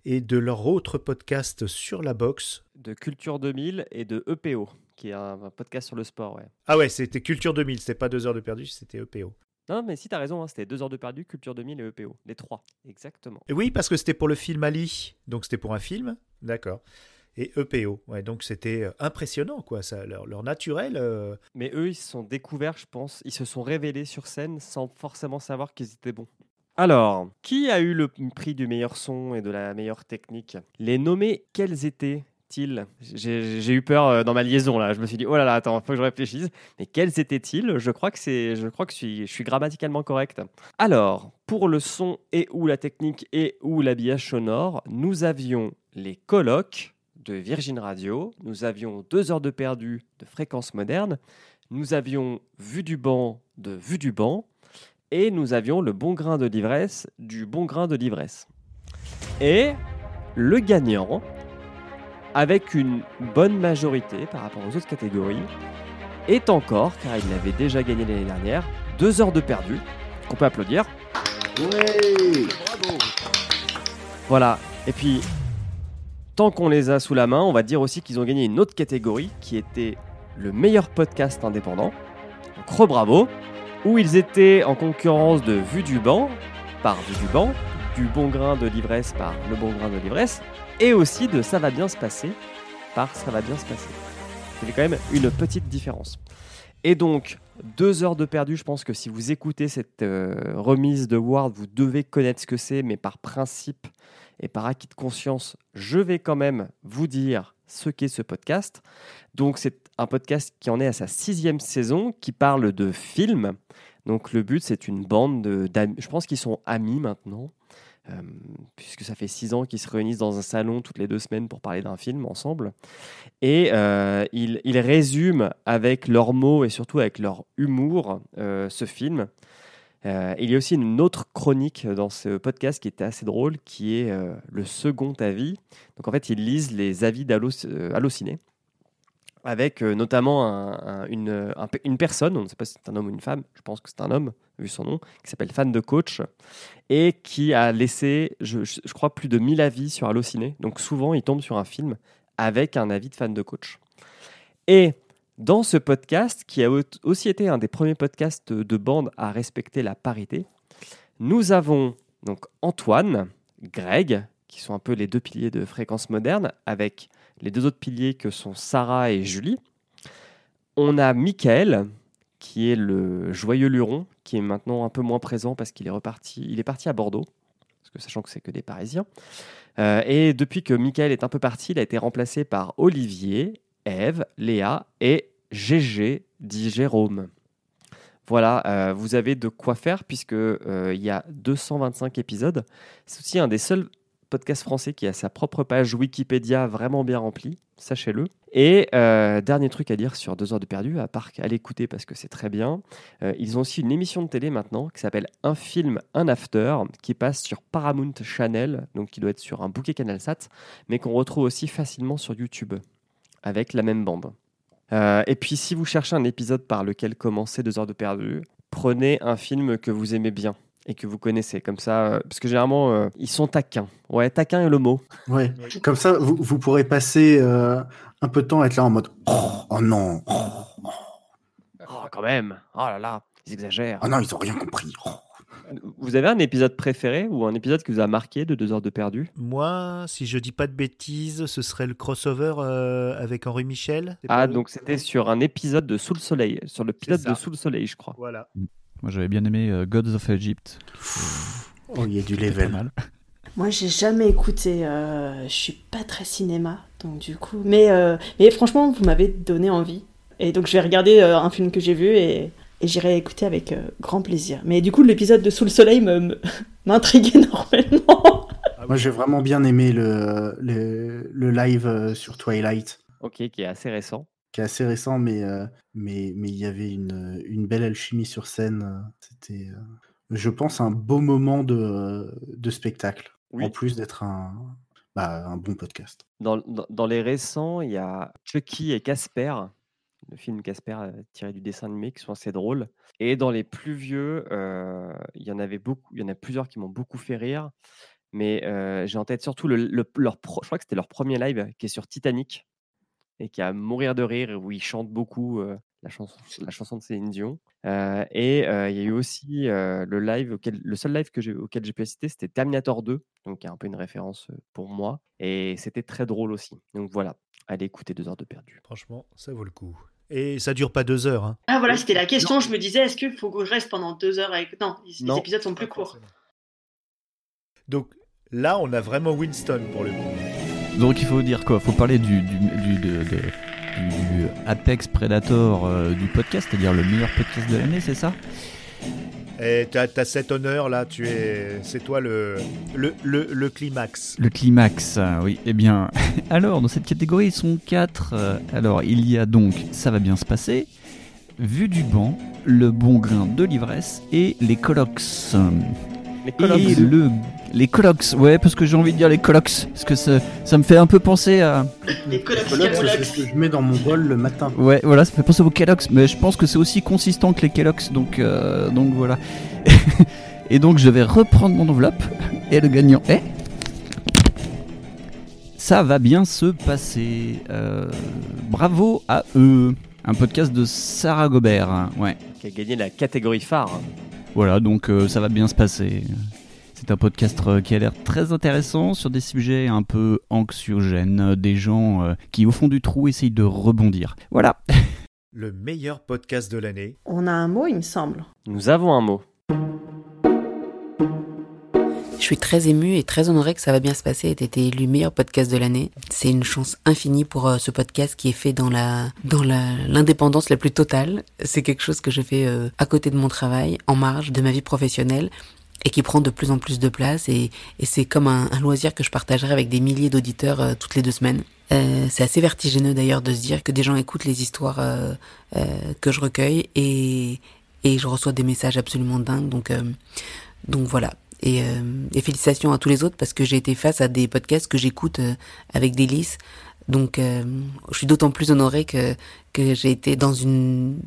et de leur autre podcast sur la boxe. De Culture 2000 et de EPO, qui est un, un podcast sur le sport. Ouais. Ah ouais, c'était Culture 2000, c'était pas deux heures de perdu, c'était EPO. Non, mais si, t'as raison, hein, c'était 2 heures de perdu, Culture 2000 et EPO. Les trois, exactement. Et oui, parce que c'était pour le film Ali, donc c'était pour un film, d'accord. Et EPO, ouais, donc c'était euh, impressionnant, quoi, ça, leur, leur naturel. euh, Mais eux, ils se sont découverts, je pense. Ils se sont révélés sur scène sans forcément savoir qu'ils étaient bons. Alors, qui a eu le prix du meilleur son et de la meilleure technique? Les nommés, quels étaient? Ils J'ai eu peur euh, dans ma liaison là. Je me suis dit oh là là, attends, faut que je réfléchisse. Mais quels étaient-ils Je crois que c'est, je crois que je suis grammaticalement correct. Alors, pour le son et ou la technique et ou l'habillage sonore, nous avions les colloques de Virgin Radio, nous avions deux heures de perdu de fréquence moderne, nous avions Vue du banc de Vue du banc, et nous avions le bon grain de l'ivresse du bon grain de l'ivresse. Et le gagnant, avec une bonne majorité par rapport aux autres catégories, est encore, car il l'avait déjà gagné l'année dernière, deux heures de perdu, qu'on peut applaudir. Voilà. Et puis, tant qu'on les a sous la main, on va dire aussi qu'ils ont gagné une autre catégorie qui était le meilleur podcast indépendant. Donc, re-bravo. Où ils étaient en concurrence de Vue du banc, par Vue du banc, du bon grain de l'ivresse par le bon grain de l'ivresse, et aussi de Ça va bien se passer par Ça va bien se passer. Il y avait quand même une petite différence. Et donc, deux heures de perdu, je pense que si vous écoutez cette euh, remise de Word, vous devez connaître ce que c'est, mais par principe et par acquis de conscience, je vais quand même vous dire ce qu'est ce podcast. Donc, c'est un podcast qui en est à sa sixième saison, qui parle de films. Donc, le but, c'est une bande de-. Je pense qu'ils sont amis maintenant, euh, puisque ça fait six ans qu'ils se réunissent dans un salon toutes les deux semaines pour parler d'un film ensemble. Et euh, ils, résument avec leurs mots et surtout avec leur humour euh, ce film. Il y a aussi une autre chronique dans ce podcast qui était assez drôle, qui est le second avis. Donc en fait, ils lisent les avis d'Allo- euh, Allociné. Avec euh, notamment un- un- une, un pe- une personne, on ne sait pas si c'est un homme ou une femme, je pense que c'est un homme, vu son nom, qui s'appelle Fan de Coach, et qui a laissé, je, crois, plus de 1000 avis sur Allociné. Donc souvent, il tombe sur un film avec un avis de fan de coach. Et dans ce podcast, qui a au- aussi été un des premiers podcasts de bande à respecter la parité, nous avons donc Antoine, Greg, qui sont un peu les deux piliers de fréquence moderne, avec les deux autres piliers que sont Sarah et Julie. On a Michael, qui est le joyeux luron, qui est maintenant un peu moins présent parce qu'il est parti à Bordeaux, parce que sachant que c'est que des Parisiens. Euh, et depuis que Michael est un peu parti, il a été remplacé par Olivier, Eve, Léa et GG, dit Jérôme. Voilà, euh, vous avez de quoi faire puisque euh, il y a 225 épisodes. C'est aussi un des seuls podcasts français qui a sa propre page Wikipédia vraiment bien remplie, sachez-le. Et euh, dernier truc à dire sur deux heures de perdu, à part qu'à l'écouter parce que c'est très bien, euh, ils ont aussi une émission de télé maintenant qui s'appelle Un film, un after, qui passe sur Paramount Channel, donc qui doit être sur un bouquet CanalSat, mais qu'on retrouve aussi facilement sur YouTube avec la même bande. Euh, et puis, si vous cherchez un épisode par lequel commencer deux heures de perdu, prenez un film que vous aimez bien et que vous connaissez. Comme ça, euh, parce que généralement, euh, ils sont taquins. Ouais, taquin est le mot. Ouais. Comme ça, vous, vous pourrez passer euh, un peu de temps à être là en mode Oh, oh non, oh, Oh, quand même. Oh là là, ils exagèrent. oh non, ils ont rien compris. Oh. Vous avez un épisode préféré ou un épisode qui vous a marqué de deux heures de perdu? Moi, si je dis pas de bêtises, ce serait le crossover euh, avec Henri Michel. Ah, donc c'était sur un épisode de Sous le Soleil, sur le pilote de Sous le Soleil, je crois. Voilà. Moi, j'avais bien aimé euh, Gods of Egypt. Oh, il y a du level. mal. (laughs) Moi, j'ai jamais écouté. euh, je suis pas très cinéma, donc du coup. Mais, euh, mais franchement, vous m'avez donné envie. Et donc, je vais regarder euh, un film que j'ai vu et, et j'irai écouter avec euh, grand plaisir. Mais du coup, l'épisode de Sous le Soleil (laughs) m'intrigue énormément. Moi, j'ai vraiment bien aimé le, le, le live euh, sur Twilight, Ok, qui est assez récent. Qui est assez récent, mais euh, mais mais il y avait une, une belle alchimie sur scène. euh, C'était, euh, je pense, un beau moment de, de spectacle, Oui. en plus d'être un, bah, un bon podcast. Dans, dans- dans les récents, il y a Chucky et Casper, le film Casper euh, tiré du dessin animé, qui sont assez drôles. Et dans les plus vieux, euh, il y en avait beaucoup, il y en a plusieurs qui m'ont beaucoup fait rire. Mais euh, j'ai en tête surtout le, le- leur, pro- je crois que c'était leur premier live qui est sur Titanic et qui a à mourir de rire où ils chantent beaucoup euh, la, chanson, la chanson de Céline Dion. Euh, et euh, il y a eu aussi euh, le live, auquel, le seul live que j'ai, auquel j'ai pu assister, c'était Terminator 2, donc qui est un peu une référence pour moi. Et c'était très drôle aussi. Donc voilà, allez écouter deux heures de perdu. Franchement, ça vaut le coup. Et ça dure pas deux heures. Hein. Ah voilà, c'était la question. Je me disais, est-ce qu'il faut que je reste pendant deux heures avec... Non, les Non. épisodes sont plus courts. Donc là, on a vraiment Winston pour le coup. Donc il faut dire quoi? Faut parler du, du, du, de- de- du Apex Predator euh, du podcast, c'est-à-dire le meilleur podcast de l'année, c'est ça? Et t'as as cet honneur là, tu es, c'est toi le, le, le, le climax. Le climax, oui. Eh bien, (laughs) alors, dans cette catégorie, ils sont quatre. Euh, Alors, il y a donc Ça va bien se passer, Vue du banc, Le bon grain de l'ivresse et Les colocs. Les Et colloques. le... Les colocs, ouais, parce que j'ai envie de dire les colocs, parce que ça, ça me fait un peu penser à... Les colocs Colocs, c'est ce que je mets dans mon bol le matin. Ouais, voilà, ça me fait penser aux Kellogg's, mais je pense que c'est aussi consistant que les Kellogg's, donc, euh, donc voilà. (laughs) et donc je vais reprendre mon enveloppe, et le gagnant est... Ça va bien se passer. Euh, bravo à eux. Un podcast de Sarah Gobert, hein, ouais. qui a gagné la catégorie phare. Voilà, donc euh, ça va bien se passer. C'est un podcast euh, qui a l'air très intéressant sur des sujets un peu anxiogènes, euh, des gens euh, qui au fond du trou essayent de rebondir. Voilà. Le meilleur podcast de l'année. On a un mot, il me semble. Nous avons un mot. Suis très émue et très honorée que ça va bien se passer et été élu meilleur podcast de l'année. C'est une chance infinie pour euh, ce podcast qui est fait dans la dans l'indépendance la plus totale. C'est quelque chose que je fais euh, à côté de mon travail, en marge de ma vie professionnelle et qui prend de plus en plus de place et, et c'est comme un, loisir que je partagerai avec des milliers d'auditeurs euh, toutes les deux semaines. Euh, c'est assez vertigineux d'ailleurs de se dire que des gens écoutent les histoires euh, que je recueille et, et je reçois des messages absolument dingues. Donc, donc voilà. Et, euh, et félicitations à tous les autres parce que j'ai été face à des podcasts que j'écoute euh, avec délice Donc, euh, je suis d'autant plus honorée que, que j'ai été dans une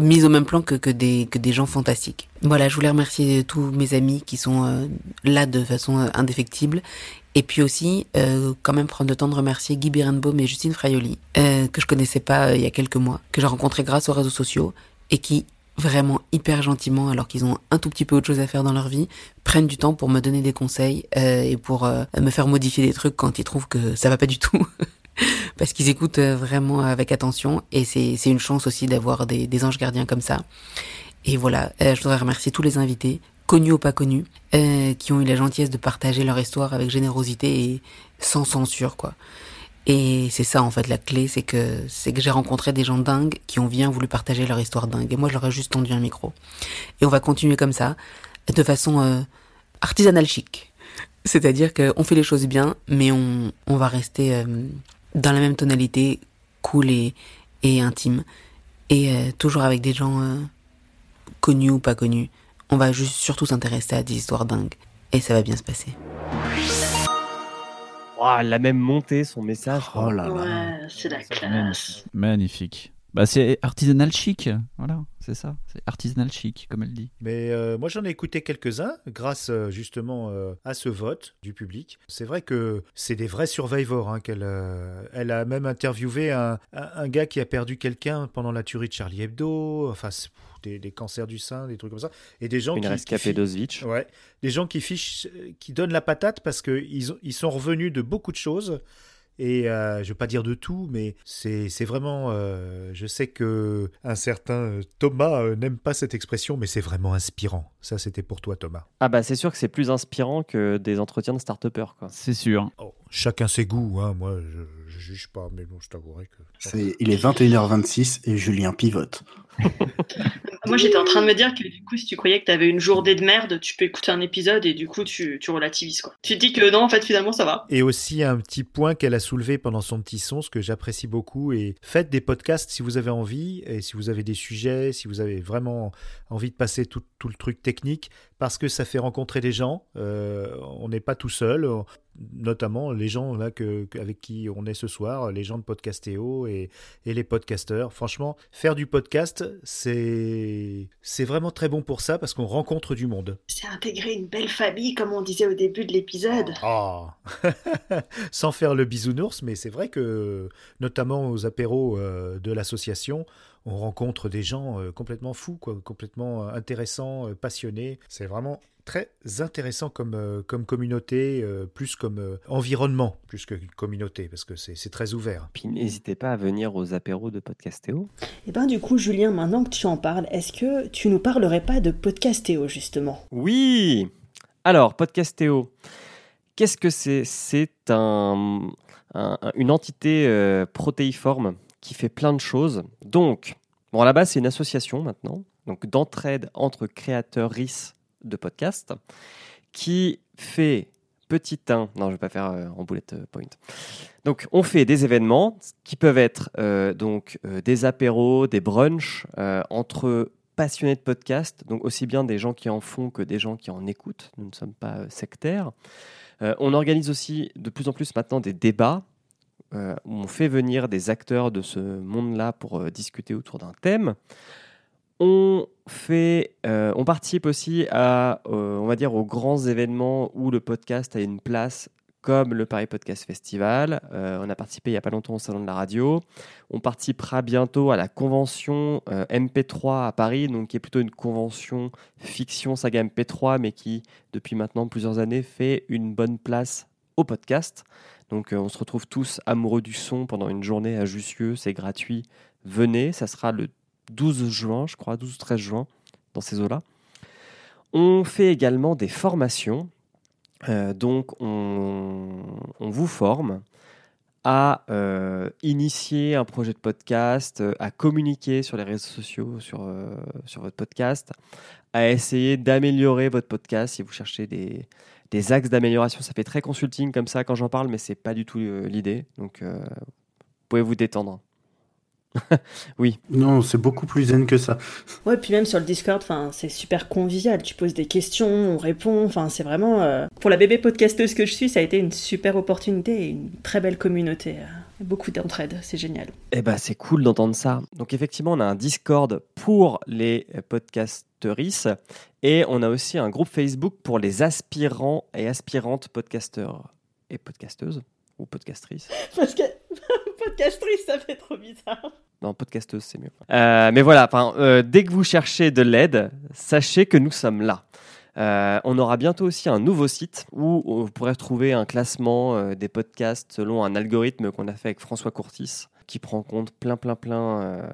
mise au même plan que, que, des, que des gens fantastiques. Voilà, je voulais remercier tous mes amis qui sont euh, là de façon euh, indéfectible. Et puis aussi, euh, quand même prendre le temps de remercier Guy Birenbaum et Justine Fraioli, que je connaissais pas il y a quelques mois, que j'ai rencontré grâce aux réseaux sociaux et qui vraiment hyper gentiment, alors qu'ils ont un tout petit peu autre chose à faire dans leur vie, prennent du temps pour me donner des conseils et pour me faire modifier des trucs quand ils trouvent que ça va pas du tout. (laughs) parce qu'ils écoutent euh, vraiment avec attention et c'est une chance aussi d'avoir des, des, anges gardiens comme ça. Et voilà, euh, je voudrais remercier tous les invités, connus ou pas connus, euh, qui ont eu la gentillesse de partager leur histoire avec générosité et sans censure, quoi. Et c'est ça en fait la clé, c'est que c'est que j'ai rencontré des gens dingues qui ont bien voulu partager leur histoire dingue. Et moi, je leur ai juste tendu un micro. Et on va continuer comme ça, de façon euh, artisanale chic. C'est-à-dire qu'on fait les choses bien, mais on, on va rester euh, dans la même tonalité, cool et, et intime. Et euh, toujours avec des gens euh, connus ou pas connus. On va juste surtout s'intéresser à des histoires dingues. Et ça va bien se passer. Wow, elle a même monté son message. Oh là là. Ouais, c'est la classe. Magnifique. Bah, c'est artisanal chic, voilà, c'est ça, c'est artisanal chic, comme elle dit. Mais euh, moi j'en ai écouté quelques-uns grâce euh, justement euh, à ce vote du public. C'est vrai que c'est des vrais survivors. Hein, qu'elle euh, elle a même interviewé un, un, un gars qui a perdu quelqu'un pendant la tuerie de Charlie Hebdo. Enfin, c'est- des, des cancers du sein, des trucs comme ça. Et des gens Une qui, rescapée qui, d'Auschwitz. Ouais, des gens qui fichent, qui donnent la patate parce qu'ils ils sont revenus de beaucoup de choses. Et euh, je vais pas dire de tout, mais c'est c'est vraiment. euh, je sais que un certain euh, Thomas euh, n'aime pas cette expression, mais c'est vraiment inspirant. Ça, c'était pour toi, Thomas. Ah bah c'est sûr que c'est plus inspirant que des entretiens de start-upers quoi. C'est sûr. Oh, chacun ses goûts, hein. Moi, je, je juge pas, mais bon, je t'avouerai que. C'est- Il est 21h26 et Julien pivote. (laughs) Moi, j'étais en train de me dire que du coup, si tu croyais que tu avais une journée de merde, tu peux écouter un épisode et du coup, tu, tu relativises quoi. Tu te dis que non, en fait, finalement, ça va. Et aussi un petit point qu'elle a soulevé pendant son petit son, ce que j'apprécie beaucoup. Et faites des podcasts si vous avez envie, et si vous avez des sujets, si vous avez vraiment envie de passer tout, tout le truc technique, parce que ça fait rencontrer des gens. Euh, on n'est pas tout seul, euh, notamment les gens là que, avec qui on est ce soir, les gens de Podcastéo et, et les podcasteurs. Franchement, faire du podcast, c'est c'est vraiment très bon pour ça parce qu'on rencontre du monde. C'est intégrer une belle famille, comme on disait au début de l'épisode. Ah (laughs) Sans faire le bisounours, mais c'est vrai que, notamment aux apéros euh, de l'association, on rencontre des gens euh, complètement fous, quoi, complètement euh, intéressants, euh, passionnés. C'est vraiment très intéressant comme, euh, comme communauté, euh, plus comme euh, environnement, plus que communauté, parce que c'est c'est très ouvert. Puis n'hésitez pas à venir aux apéros de Podcastéo. Et ben du coup, Julien, maintenant que tu en parles, est-ce que tu nous parlerais pas de Podcastéo justement? Oui Alors, Podcastéo, qu'est-ce que c'est? C'est un, un- une entité euh, protéiforme qui fait plein de choses. Donc, bon, à la base, c'est une association maintenant, donc d'entraide entre créateurs RIS de podcasts, qui fait petit 1, non, je vais pas faire euh, en bullet point. Donc, on fait des événements qui peuvent être euh, donc euh, des apéros, des brunchs entre passionnés de podcast, donc aussi bien des gens qui en font que des gens qui en écoutent. Nous ne sommes pas sectaires. On organise aussi de plus en plus maintenant des débats euh, où on fait venir des acteurs de ce monde-là pour euh, discuter autour d'un thème. On fait, euh, on participe aussi à, euh, on va dire, aux grands événements où le podcast a une place, comme le Paris Podcast Festival. Euh, on a participé il n'y a pas longtemps au Salon de la Radio. On participera bientôt à la convention euh, MP3 à Paris, donc qui est plutôt une convention fiction saga MP3, mais qui, depuis maintenant plusieurs années, fait une bonne place au podcast. Donc euh, on se retrouve tous amoureux du son pendant une journée à Jussieu, c'est gratuit. Venez, ça sera le 12 juin, je crois, 12-13 juin, dans ces eaux-là. On fait également des formations. Euh, donc on, vous forme à euh, initier un projet de podcast, à communiquer sur les réseaux sociaux sur votre podcast, à essayer d'améliorer votre podcast si vous cherchez des, des axes d'amélioration. Ça fait très consulting comme ça quand j'en parle, mais c'est pas du tout euh, l'idée. Donc, euh, vous pouvez vous détendre? (laughs) oui. Non, c'est beaucoup plus zen que ça. Ouais, puis même sur le Discord, enfin, c'est super convivial. Tu poses des questions, on répond. Enfin, c'est vraiment euh, pour la bébé podcasteuse que je suis, ça a été une super opportunité et une très belle communauté. euh. beaucoup d'entraide, c'est génial. Eh ben, c'est cool d'entendre ça. Donc effectivement, on a un Discord pour les podcasteristes et on a aussi un groupe Facebook pour les aspirants et aspirantes podcasteurs et podcasteuses ou podcastrices. (laughs) Parce que (laughs) podcastrice, ça fait trop bizarre. Non, podcasteuse, c'est mieux. Euh, mais voilà, euh, dès que vous cherchez de l'aide, sachez que nous sommes là. Euh, on aura bientôt aussi un nouveau site où vous pourrez retrouver un classement des podcasts selon un algorithme qu'on a fait avec François Courtis qui prend en compte plein plein plein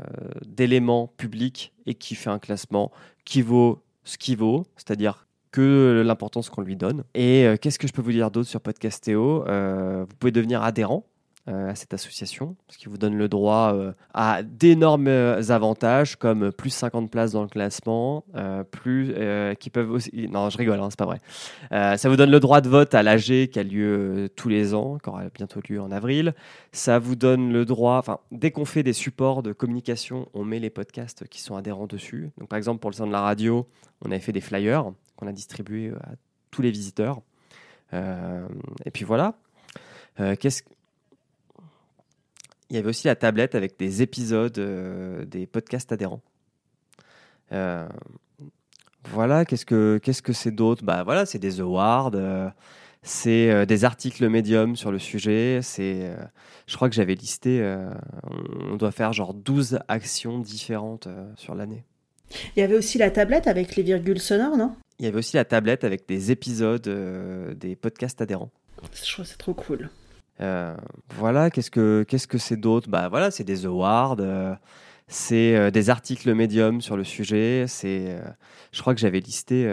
d'éléments publics et qui fait un classement qui vaut ce qui vaut, c'est-à-dire que l'importance qu'on lui donne. Et qu'est-ce que je peux vous dire d'autre sur Podcastéo Vous pouvez devenir adhérent euh, à cette association, ce qui vous donne le droit euh, à d'énormes euh, avantages comme plus 50 places dans le classement, plus qui peuvent aussi. Non, je rigole, hein, c'est pas vrai. ça vous donne le droit de vote à l'AG qui a lieu tous les ans, qui aura bientôt lieu en avril. Ça vous donne le droit, enfin, dès qu'on fait des supports de communication, on met les podcasts qui sont adhérents dessus. Donc, par exemple, pour le sein de la radio, on avait fait des flyers qu'on a distribués à tous les visiteurs. et puis voilà. Qu'est-ce il y avait aussi la tablette avec des épisodes euh, des podcasts adhérents. Euh, voilà, qu'est-ce que qu'est-ce que c'est d'autre? Bah voilà, c'est des awards, euh, c'est des articles médium sur le sujet. C'est, je crois que j'avais listé, on doit faire genre 12 actions différentes sur l'année. Il y avait aussi la tablette avec les virgules sonores, non? Il y avait aussi la tablette avec des épisodes des podcasts adhérents. Je trouve c'est trop cool. Euh, voilà, qu'est-ce que qu'est-ce que c'est d'autre? Bah voilà, c'est des awards, euh, c'est euh, des articles médium sur le sujet. C'est, je crois que j'avais listé,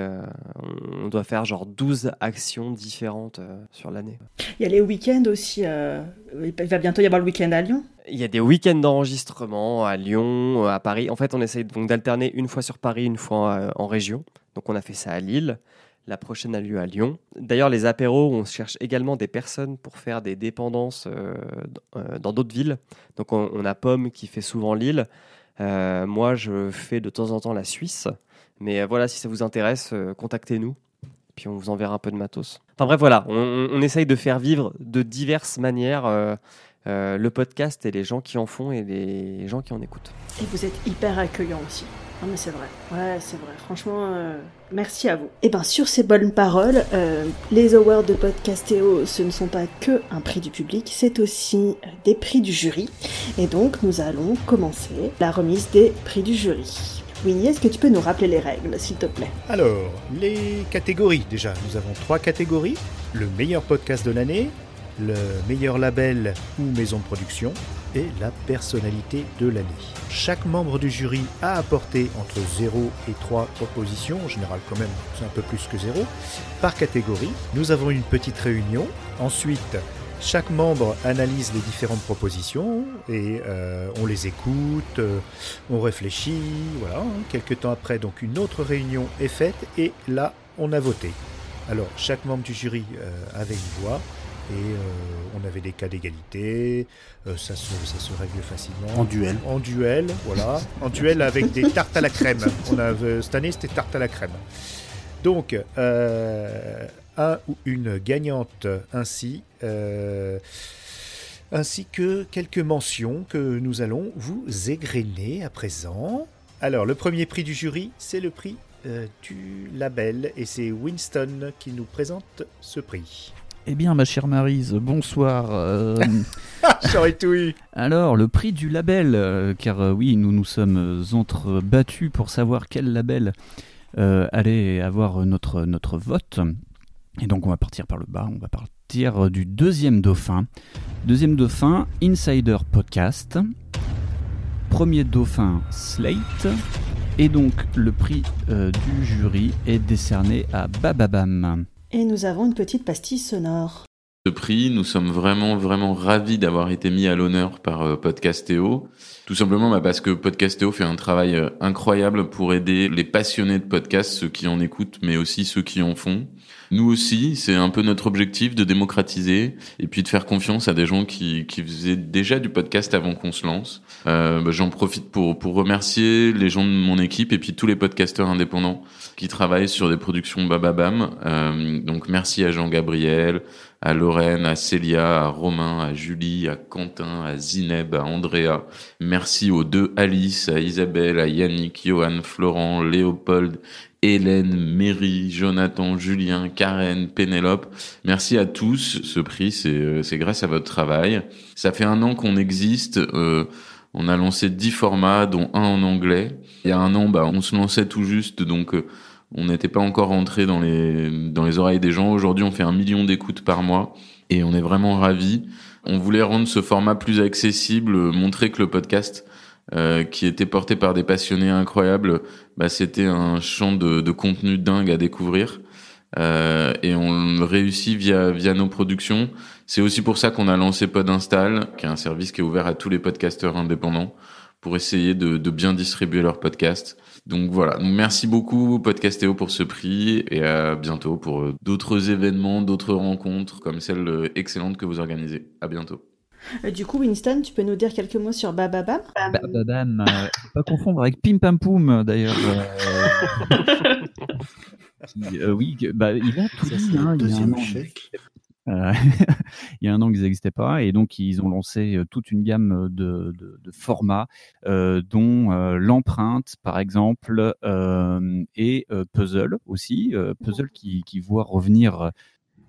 on doit faire genre 12 actions différentes sur l'année. Il y a les week-ends aussi. il va bientôt y avoir le week-end à Lyon. Il y a des week-ends d'enregistrement à Lyon, à Paris. En fait, on essaye donc d'alterner une fois sur Paris, une fois en région. Donc on a fait ça à Lille. La prochaine a lieu à Lyon. D'ailleurs, les apéros, on cherche également des personnes pour faire des dépendances euh, euh, dans d'autres villes. Donc, on, a Pomme qui fait souvent Lille. Euh, moi, je fais de temps en temps la Suisse. Mais voilà, si ça vous intéresse, contactez-nous. Puis on vous enverra un peu de matos. Enfin bref, voilà, on, on essaye de faire vivre de diverses manières le podcast et les gens qui en font et les gens qui en écoutent. Et vous êtes hyper accueillant aussi. Non mais c'est vrai. Ouais, c'est vrai. Franchement, euh, merci à vous. Et eh ben sur ces bonnes paroles, euh, les awards de Podcastéo, ce ne sont pas que un prix du public, c'est aussi euh, des prix du jury. Et donc nous allons commencer la remise des prix du jury. Winnie, est-ce que tu peux nous rappeler les règles, s'il te plaît? Alors, les catégories. Déjà, nous avons trois catégories. Le meilleur podcast de l'année, le meilleur label ou maison de production et la personnalité de l'année. Chaque membre du jury a apporté entre 0 et 3 propositions, en général quand même c'est un peu plus que 0, par catégorie. Nous avons une petite réunion. Ensuite, chaque membre analyse les différentes propositions et euh, on les écoute, euh, on réfléchit, voilà. Quelques temps après, donc une autre réunion est faite et là, on a voté. Alors, chaque membre du jury euh, avait une voix et euh, on avait des cas d'égalité, euh, ça, se, ça se règle facilement. En duel. En duel, voilà. (laughs) en duel avec des tartes à la crème. On avait, cette année, c'était tarte à la crème. Donc, euh, un ou une gagnante ainsi, ainsi que quelques mentions que nous allons vous égrener à présent. Alors, le premier prix du jury, c'est le prix du label et c'est Winston qui nous présente ce prix. Eh bien, ma chère Marise, bonsoir. Euh, J'aurais tout eu. Alors, le prix du label, euh, car euh, oui, nous nous sommes entrebattus pour savoir quel label allait avoir notre, notre vote. Et donc, on va partir par le bas, on va partir du deuxième dauphin. Deuxième dauphin, Insider Podcast. Premier dauphin, Slate. Et donc, le prix du jury est décerné à Bababam. Et nous avons une petite pastille sonore. Ce prix, nous sommes vraiment, vraiment ravis d'avoir été mis à l'honneur par euh, Podcastéo. Tout simplement bah, parce que Podcastéo fait un travail euh, incroyable pour aider les passionnés de podcasts, ceux qui en écoutent, mais aussi ceux qui en font. Nous aussi, c'est un peu notre objectif de démocratiser et puis de faire confiance à des gens qui, qui faisaient déjà du podcast avant qu'on se lance. Euh, bah, J'en profite pour, pour remercier les gens de mon équipe et puis tous les podcasteurs indépendants qui travaillent sur des productions Bababam. Euh, donc merci à Jean-Gabriel, à Lorraine, à Célia, à Romain, à Julie, à Quentin, à Zineb, à Andrea. Merci aux deux Alice, à Isabelle, à Yannick, Johan, Florent, Léopold, Hélène, Mary, Jonathan, Julien, Karen, Pénélope. Merci à tous. Ce prix, c'est c'est grâce à votre travail. Ça fait un an qu'on existe. Euh, on a lancé dix formats, dont un en anglais. Il y a un an, bah, on se lançait tout juste, donc euh, on n'était pas encore rentré dans les, dans les oreilles des gens. Aujourd'hui, on fait un million d'écoutes par mois et on est vraiment ravis. On voulait rendre ce format plus accessible, montrer que le podcast, euh, qui était porté par des passionnés incroyables, bah, c'était un champ de, contenu dingue à découvrir. Euh, et on réussit via, via nos productions. C'est aussi pour ça qu'on a lancé Podinstall, qui est un service qui est ouvert à tous les podcasteurs indépendants pour essayer de, de bien distribuer leurs podcasts. Donc voilà, merci beaucoup Podcastéo pour ce prix et à bientôt pour euh, d'autres événements, d'autres rencontres comme celle euh, excellente que vous organisez. À bientôt. Euh, du coup, Winston, tu peux nous dire quelques mots sur Bababam Bababam, euh, faut pas confondre avec Pim Pam Poum d'ailleurs. euh, (laughs) qui, euh, oui, bah, il a tout Ça, dit, hein, il y a un deuxième an, échec. (laughs) il y a un an qu'ils n'existaient pas et donc ils ont lancé toute une gamme de, de- de formats euh, dont euh, l'empreinte par exemple euh, et euh, puzzle aussi euh, puzzle qui, qui voit revenir euh,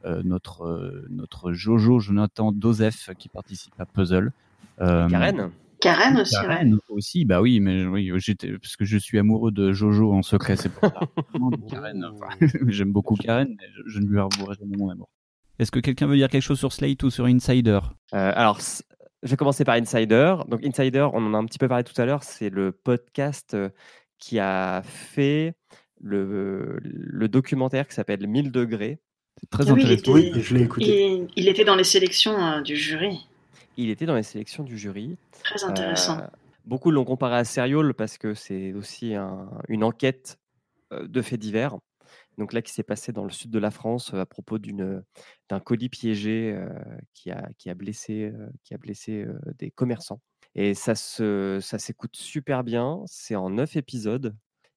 notre euh, notre Jojo Jonathan Dosef qui participe à puzzle Euh, Karen Karen aussi, ouais. Karen aussi, bah oui, mais oui, j'étais parce que je suis amoureux de Jojo en secret, c'est pour ça. (laughs) Mais Karen, enfin, (laughs) j'aime beaucoup Karen, mais je, je ne lui avouerai jamais mon amour. Est-ce que quelqu'un veut dire quelque chose sur Slate ou sur Insider? Euh, alors, je vais commencer par Insider. Donc, Insider, on en a un petit peu parlé tout à l'heure, c'est le podcast euh, qui a fait le, le documentaire qui s'appelle 1000 degrés. C'est très oui, intéressant. était- Oui, je l'ai écouté. Il, il était dans les sélections euh, du jury. Il était dans les sélections du jury. Très intéressant. Euh, beaucoup l'ont comparé à Serial parce que c'est aussi un- une enquête euh, de faits divers. Donc là, qui s'est passé dans le sud de la France à propos d'un colis piégé euh, qui a qui a blessé euh, qui a blessé euh, des commerçants. Et ça s'écoute super bien. C'est en neuf épisodes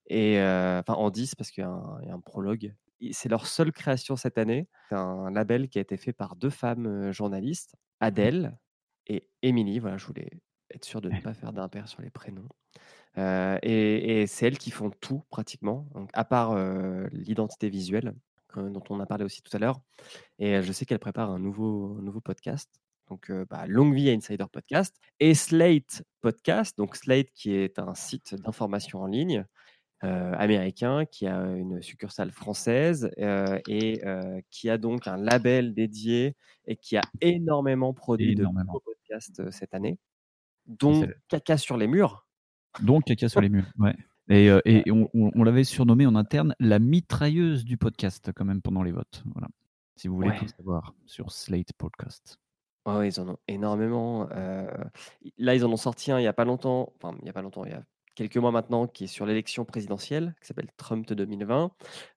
et euh, enfin en 10 parce qu'il y a un prologue. C'est leur seule création cette année. C'est un label qui a été fait par deux femmes journalistes, Adèle et Émilie. Voilà, je voulais être sûr de ne pas faire d'impair sur les prénoms. Euh, et et c'est elles qui font tout pratiquement, donc, à part euh, l'identité visuelle euh, dont on a parlé aussi tout à l'heure. Et je sais qu'elle prépare un nouveau, un nouveau podcast. Donc, bah, longue vie à Insider Podcast et Slate Podcast. Donc, Slate qui est un site d'information en ligne américain qui a une succursale française euh, et euh, qui a donc un label dédié et qui a énormément produit Énormément. de podcasts euh, cette année, dont Caca sur les murs. Donc, caca sur les murs. Ouais. Et, euh, et on, on- on l'avait surnommé en interne la mitrailleuse du podcast, quand même, pendant les votes. Voilà. Si vous voulez Ouais. tout savoir sur Slate Podcast. Ouais, ils en ont énormément. euh, là, ils en ont sorti un il n'y a pas longtemps, enfin, il n'y a pas longtemps, il y a quelques mois maintenant, qui est sur l'élection présidentielle, qui s'appelle Trump de 2020.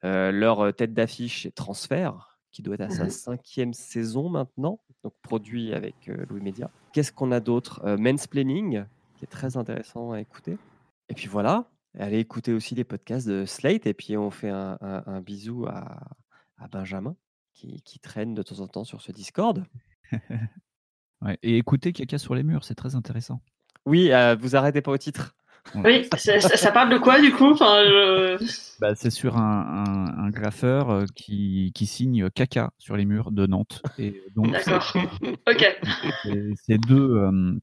Euh, leur euh, tête d'affiche est Transfert, qui doit être à sa Mhm. cinquième saison maintenant, donc produit avec euh, Louis Média. Qu'est-ce qu'on a d'autre? Euh, Mansplaining, qui est très intéressant à écouter. Et puis voilà, allez écouter aussi les podcasts de Slate, et puis on fait un, un- un bisou à, à Benjamin, qui, qui traîne de temps en temps sur ce Discord. (laughs) Ouais. Et écoutez caca sur les murs, c'est très intéressant. Oui, vous arrêtez pas au titre. Oui, ça, parle de quoi du coup? Enfin, je- Bah, c'est sur un, un- un graffeur euh, qui, qui signe caca sur les murs de Nantes. Et donc, D'accord. (laughs) ok. c'est- c'est deux. euh,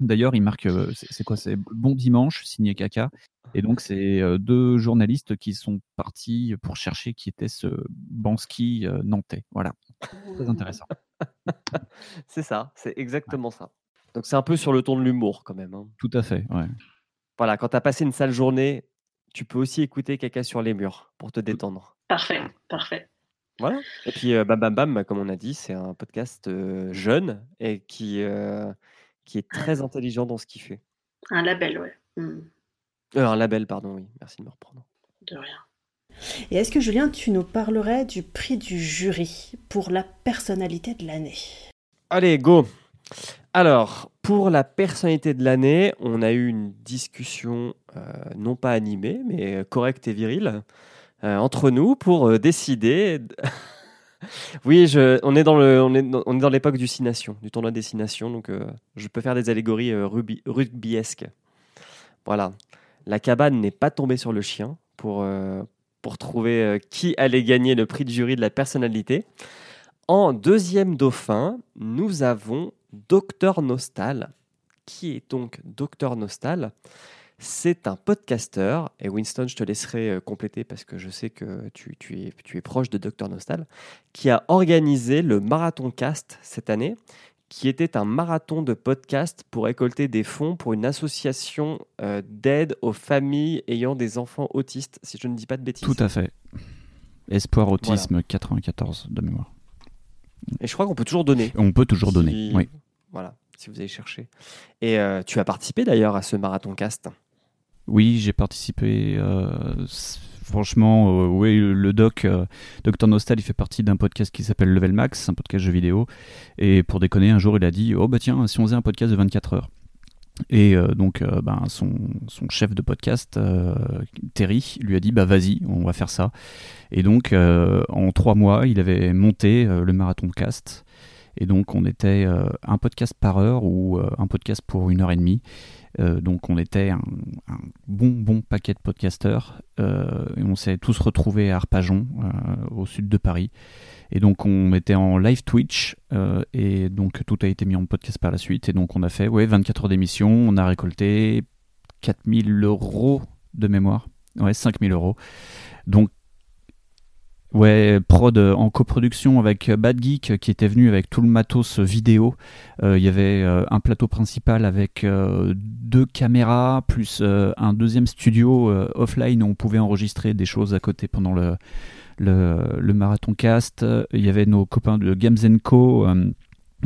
D'ailleurs, il marque. euh, C'est c'est quoi C'est Bon Dimanche, signé caca. Et donc, c'est euh, deux journalistes qui sont partis pour chercher qui était ce Bansky euh, nantais. Voilà. Très intéressant. (laughs) C'est ça, c'est exactement ça. Donc c'est un peu sur le ton de l'humour quand même. hein. Tout à fait. Ouais. Voilà, quand tu as passé une sale journée, tu peux aussi écouter Caca sur les murs pour te détendre. Parfait, parfait. Voilà. Et puis euh, Bam Bam Bam, comme on a dit, c'est un podcast euh, jeune et qui, euh, qui est très intelligent dans ce qu'il fait. Un label, ouais. Euh, un label, pardon, oui. Merci de me reprendre. de rien. Et est-ce que Julien, tu nous parlerais du prix du jury pour la personnalité de l'année? Allez, go Alors, pour la personnalité de l'année, on a eu une discussion euh, non pas animée, mais correcte et virile euh, entre nous pour euh, décider (laughs) Oui, on est dans l'époque du Six Nations, du tournoi des Six Nations, donc je peux faire des allégories rugby- rugbyesques. Voilà. La cabane n'est pas tombée sur le chien pour, pour trouver qui allait gagner le prix de jury de la personnalité. En deuxième dauphin, nous avons Docteur Nostal. Qui est donc Docteur Nostal? C'est un podcasteur, et Winston, je te laisserai euh, compléter parce que je sais que tu, tu es, tu es proche de Docteur Nostal, qui a organisé le Marathon Cast cette année, qui était un marathon de podcast pour récolter des fonds pour une association euh, d'aide aux familles ayant des enfants autistes, si je ne dis pas de bêtises. Tout à fait. Espoir Autisme 94 de mémoire. Et je crois qu'on peut toujours donner. On peut toujours donner, oui. Voilà, si vous allez chercher. Et euh, tu as participé d'ailleurs à ce marathon cast. Oui, j'ai participé. euh, franchement, euh, oui, le doc, euh, Dr Nostal, il fait partie d'un podcast qui s'appelle Level Max, un podcast jeu vidéo. Et pour déconner, un jour, il a dit Oh, bah tiens, si on faisait un podcast de 24 heures. Et euh, donc, euh, ben, son, chef de podcast, euh, Terry, lui a dit Bah vas-y, on va faire ça. Et donc, en trois mois, il avait monté le marathon cast. Et donc, on était un podcast par heure ou un podcast pour une heure et demie. Euh, donc, on était un, bon, bon paquet de podcasteurs. euh, et on s'est tous retrouvés à Arpajon, euh, au sud de Paris. Et donc, on était en live Twitch. et donc, tout a été mis en podcast par la suite. Et donc, on a fait ouais, 24 heures d'émission. On a récolté 4000 euros de mémoire. Ouais, 5000 euros. Donc, Ouais, prod euh, en coproduction avec euh, Bad Geek euh, qui était venu avec tout le matos vidéo. Il y avait un plateau principal avec deux caméras plus un deuxième studio offline où on pouvait enregistrer des choses à côté pendant le, le, le marathon cast. Il y avait nos copains de Games Co.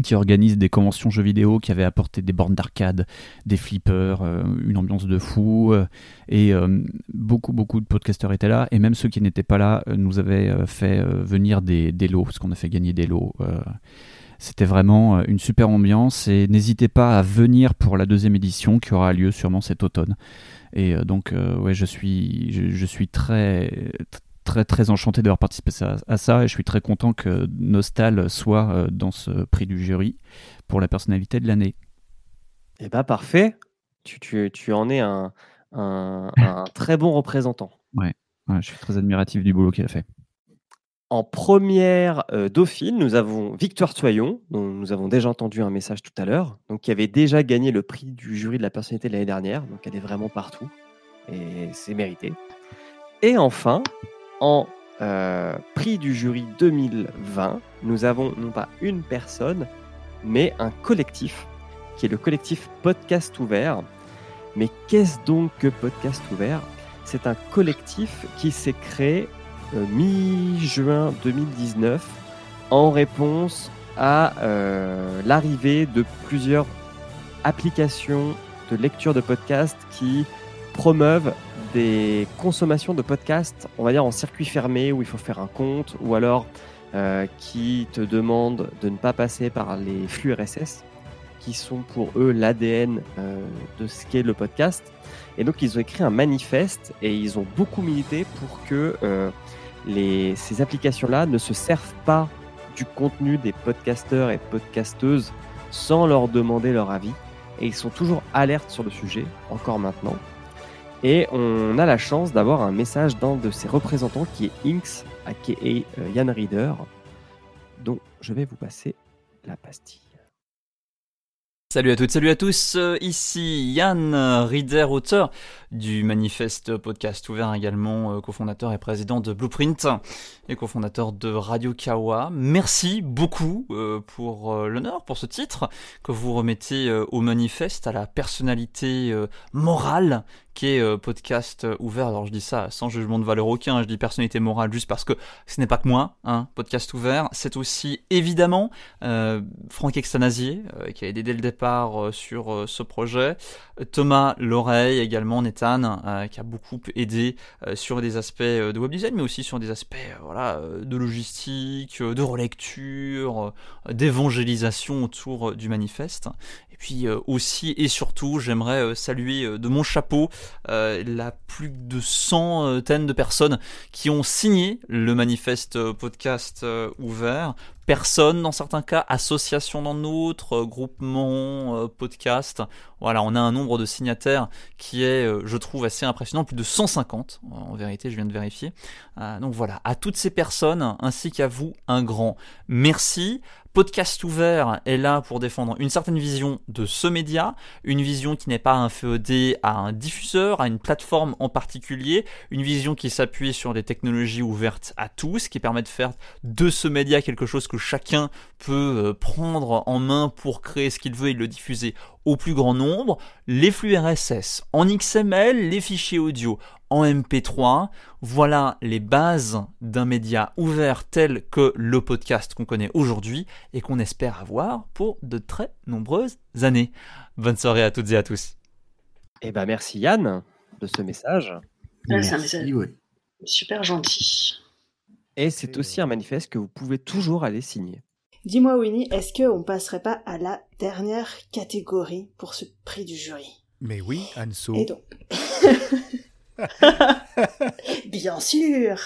qui organisent des conventions jeux vidéo, qui avaient apporté des bornes d'arcade, des flippers, euh, une ambiance de fou. euh, et euh, beaucoup, beaucoup de podcasteurs étaient là. Et même ceux qui n'étaient pas là nous avaient fait venir des, des lots, parce qu'on a fait gagner des lots. C'était vraiment une super ambiance. Et n'hésitez pas à venir pour la deuxième édition qui aura lieu sûrement cet automne. Et donc, ouais, je suis, je suis très, très, très enchanté d'avoir participé à, ça. Et je suis très content que Nostal soit euh, dans ce prix du jury pour la personnalité de l'année. Eh bah parfait. Tu, tu, tu en es un, un, un (laughs) très bon représentant. Ouais, ouais, je suis très admiratif du boulot qu'il a fait. En première euh, dauphine, nous avons Victoire Toyon, dont nous avons déjà entendu un message tout à l'heure, donc qui avait déjà gagné le prix du jury de la personnalité de l'année dernière, donc elle est vraiment partout et c'est mérité. Et enfin, en euh, prix du jury 2020, nous avons non pas une personne, mais un collectif, qui est le collectif Podcast Ouvert. Mais qu'est-ce donc que Podcast Ouvert? C'est un collectif qui s'est créé euh, mi-juin 2019 en réponse à euh, l'arrivée de plusieurs applications de lecture de podcasts qui promeuvent des consommations de podcasts, on va dire en circuit fermé où il faut faire un compte ou alors euh, qui te demandent de ne pas passer par les flux RSS qui sont pour eux l'ADN euh, de ce qu'est le podcast. Et donc ils ont écrit un manifeste et ils ont beaucoup milité pour que euh, ces applications-là ne se servent pas du contenu des podcasteurs et podcasteuses sans leur demander leur avis. Et ils sont toujours alertes sur le sujet, encore maintenant. Et on a la chance d'avoir un message d'un de ses représentants qui est Inks, aka euh, Yann Reader, dont je vais vous passer la pastille. Salut à toutes, salut à tous, euh, ici Yann euh, Rieder, auteur du manifeste podcast ouvert également, euh, cofondateur et président de Blueprint et cofondateur de Radio Kawa. Merci beaucoup euh, pour euh, l'honneur, pour ce titre que vous remettez euh, au manifeste, à la personnalité euh, morale qui est euh, podcast euh, ouvert. Alors je dis ça sans jugement de valeur aucun, je dis personnalité morale juste parce que ce n'est pas que moi, hein, podcast ouvert. C'est aussi évidemment euh, Franck Extanasier qui a aidé dès le départ sur ce projet. Thomas Loreille également, Nathan, qui a beaucoup aidé sur des aspects de web design, mais aussi sur des aspects voilà, de logistique, de relecture, d'évangélisation autour du manifeste. Et puis aussi et surtout, j'aimerais saluer de mon chapeau euh, la plus de centaines de personnes qui ont signé le manifeste euh, podcast ouvert. Personnes dans certains cas, associations dans d'autres, groupements, podcast. Voilà, on a un nombre de signataires qui est, je trouve, assez impressionnant, plus de 150 en vérité, je viens de vérifier. donc voilà, à toutes ces personnes ainsi qu'à vous, un grand merci. Podcast ouvert est là pour défendre une certaine vision de ce média, une vision qui n'est pas inféodée à un diffuseur, à une plateforme en particulier, une vision qui s'appuie sur des technologies ouvertes à tous, qui permet de faire de ce média quelque chose que chacun peut euh, prendre en main pour créer ce qu'il veut et le diffuser au plus grand nombre, les flux RSS en XML, les fichiers audio en MP3. Voilà les bases d'un média ouvert tel que le podcast qu'on connaît aujourd'hui et qu'on espère avoir pour de très nombreuses années. Bonne soirée à toutes et à tous. Eh ben merci Yann de ce message. c'est un message super gentil. Et c'est aussi un manifeste que vous pouvez toujours aller signer. Dis-moi Winnie, est-ce qu'on passerait pas à la dernière catégorie pour ce prix du jury? Mais oui, Anso. Et donc... (laughs) (laughs) Bien sûr.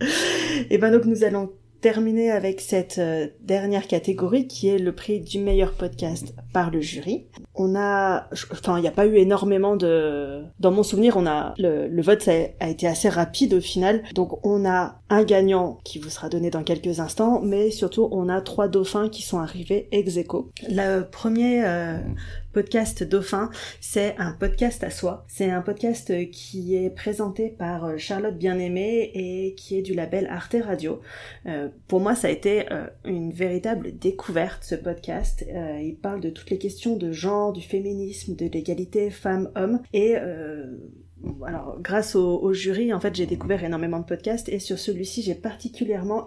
(laughs) Et ben donc nous allons terminer avec cette euh, dernière catégorie qui est le prix du meilleur podcast par le jury. On a, enfin, il n'y a pas eu énormément de, dans mon souvenir, on a le, vote a, été assez rapide au final. Donc on a un gagnant qui vous sera donné dans quelques instants, mais surtout on a trois dauphins qui sont arrivés ex aequo. Le premier euh, podcast Dauphin, c'est un podcast à soi. C'est un podcast qui est présenté par euh, Charlotte Bien-Aimée et qui est du label Arte Radio. Euh, pour moi, ça a été euh, une véritable découverte, ce podcast. il parle de toutes les questions de genre, du féminisme, de l'égalité femmes-hommes et grâce au, au, jury, en fait, j'ai découvert énormément de podcasts et sur celui-ci, j'ai particulièrement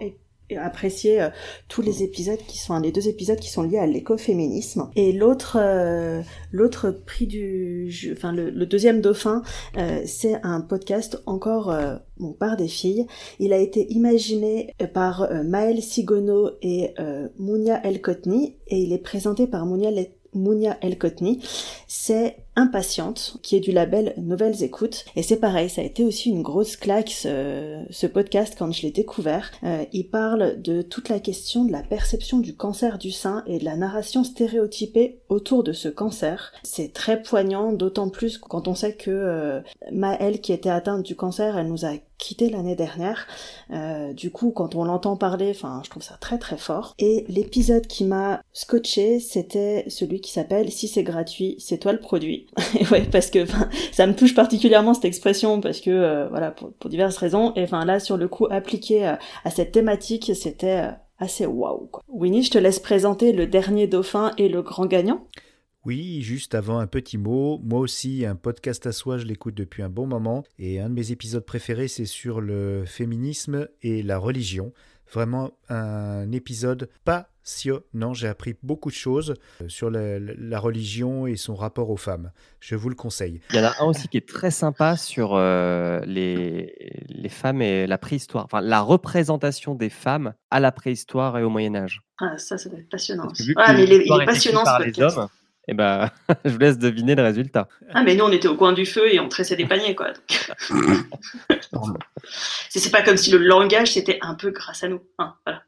apprécier euh, tous les épisodes qui sont les deux épisodes qui sont liés à l'écoféminisme. Et l'autre euh, l'autre prix du enfin le, deuxième dauphin euh, c'est un podcast encore bon, par des filles. Il a été imaginé par Maëlle Sigono et Mounia El Kotni et il est présenté par Mounia Mounia El Kotni c'est Impatiente, qui est du label Nouvelles Écoutes. Et c'est pareil, ça a été aussi une grosse claque ce, podcast quand je l'ai découvert. Euh, il parle de toute la question de la perception du cancer du sein et de la narration stéréotypée autour de ce cancer. C'est très poignant, d'autant plus quand on sait que euh, Maëlle, qui était atteinte du cancer, elle nous a quitté l'année dernière. Euh, du coup, quand on l'entend parler, enfin, je trouve ça très très fort. Et l'épisode qui m'a scotché, c'était celui qui s'appelle Si c'est gratuit, c'est toi le produit. (laughs) ouais, parce que ça me touche particulièrement cette expression parce que euh, voilà pour, diverses raisons. Et enfin là, sur le coup, appliqué euh, à cette thématique, c'était euh, assez waouh. Winnie, je te laisse présenter le dernier dauphin et le grand gagnant. Oui, juste avant un petit mot, moi aussi un podcast à soi, je l'écoute depuis un bon moment et un de mes épisodes préférés c'est sur le féminisme et la religion. Vraiment un épisode passionnant. J'ai appris beaucoup de choses euh, sur la, religion et son rapport aux femmes. Je vous le conseille. Il y en a un aussi qui est très sympa sur euh, les, les femmes et la préhistoire. Enfin, la représentation des femmes à la préhistoire et au Moyen-Âge. Ah, ça, ça doit être passionnant. Ah, mais il est, passionnant ce podcast. Hommes, eh ben, (laughs) je vous laisse deviner le résultat. Ah, mais nous, on était au coin du feu et on tressait des paniers, quoi. (laughs) c'est pas comme si le langage, c'était un peu grâce à nous. Hein, voilà.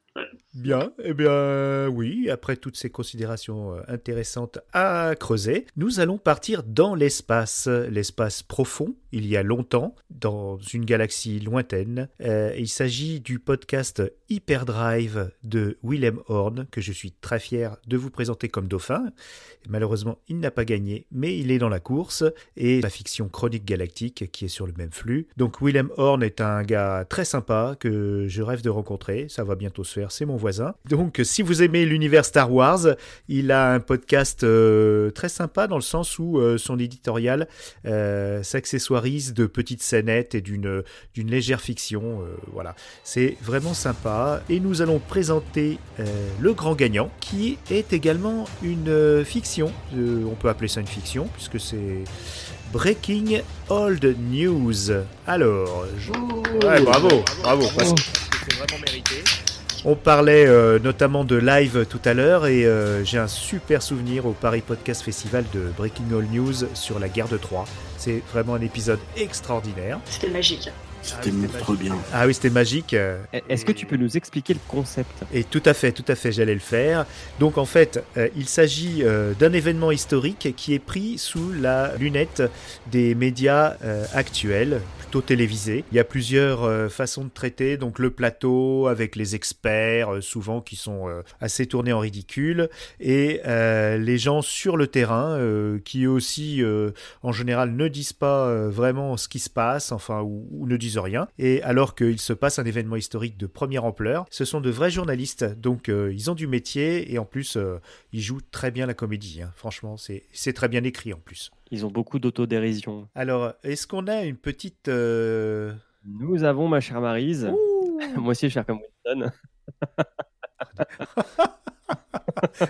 Bien, eh bien oui, après toutes ces considérations euh, intéressantes à creuser, nous allons partir dans l'espace, l'espace profond, il y a longtemps, dans une galaxie lointaine. Euh, il s'agit du podcast Hyperdrive de Willem Horn, que je suis très fier de vous présenter comme dauphin. Malheureusement, il n'a pas gagné, mais il est dans la course, et la fiction Chronique Galactique qui est sur le même flux. Donc Willem Horn est un gars très sympa que je rêve de rencontrer, ça va bientôt se faire, c'est mon voisin. Donc si vous aimez l'univers Star Wars, il a un podcast euh, très sympa dans le sens où euh, son éditorial s'accessoire de petites scénettes et d'une légère fiction. Euh, voilà, c'est vraiment sympa. Et nous allons présenter euh, le grand gagnant, qui est également une euh, fiction. on peut appeler ça une fiction puisque c'est Breaking Old News. Alors, je... bravo, bravo, c'est vraiment mérité. On parlait euh, notamment de live tout à l'heure et euh, j'ai un super souvenir au Paris Podcast Festival de Breaking All News sur la guerre de Troie. C'est vraiment un épisode extraordinaire. C'était magique. C'était monstrueux bien. Ah oui, c'était magique. euh, Est-ce que tu peux nous expliquer le concept? Et tout à fait, tout à fait, j'allais le faire. Donc en fait, euh, il s'agit euh, d'un événement historique qui est pris sous la lunette des médias euh, actuels, plutôt télévisés. Il y a plusieurs euh, façons de traiter, donc le plateau avec les experts, euh, souvent qui sont euh, assez tournés en ridicule, et euh, les gens sur le terrain euh, qui aussi, euh, en général, ne disent pas euh, vraiment ce qui se passe, enfin, ou, ou ne disent rien. Et alors qu'il se passe un événement historique de première ampleur, ce sont de vrais journalistes, donc euh, ils ont du métier et en plus euh, ils jouent très bien la comédie. hein. Franchement, c'est très bien écrit en plus. Ils ont beaucoup d'autodérision. Alors, est-ce qu'on a une petite euh, Nous avons, ma chère Marise, (laughs) moi aussi faire comme Winston, (laughs)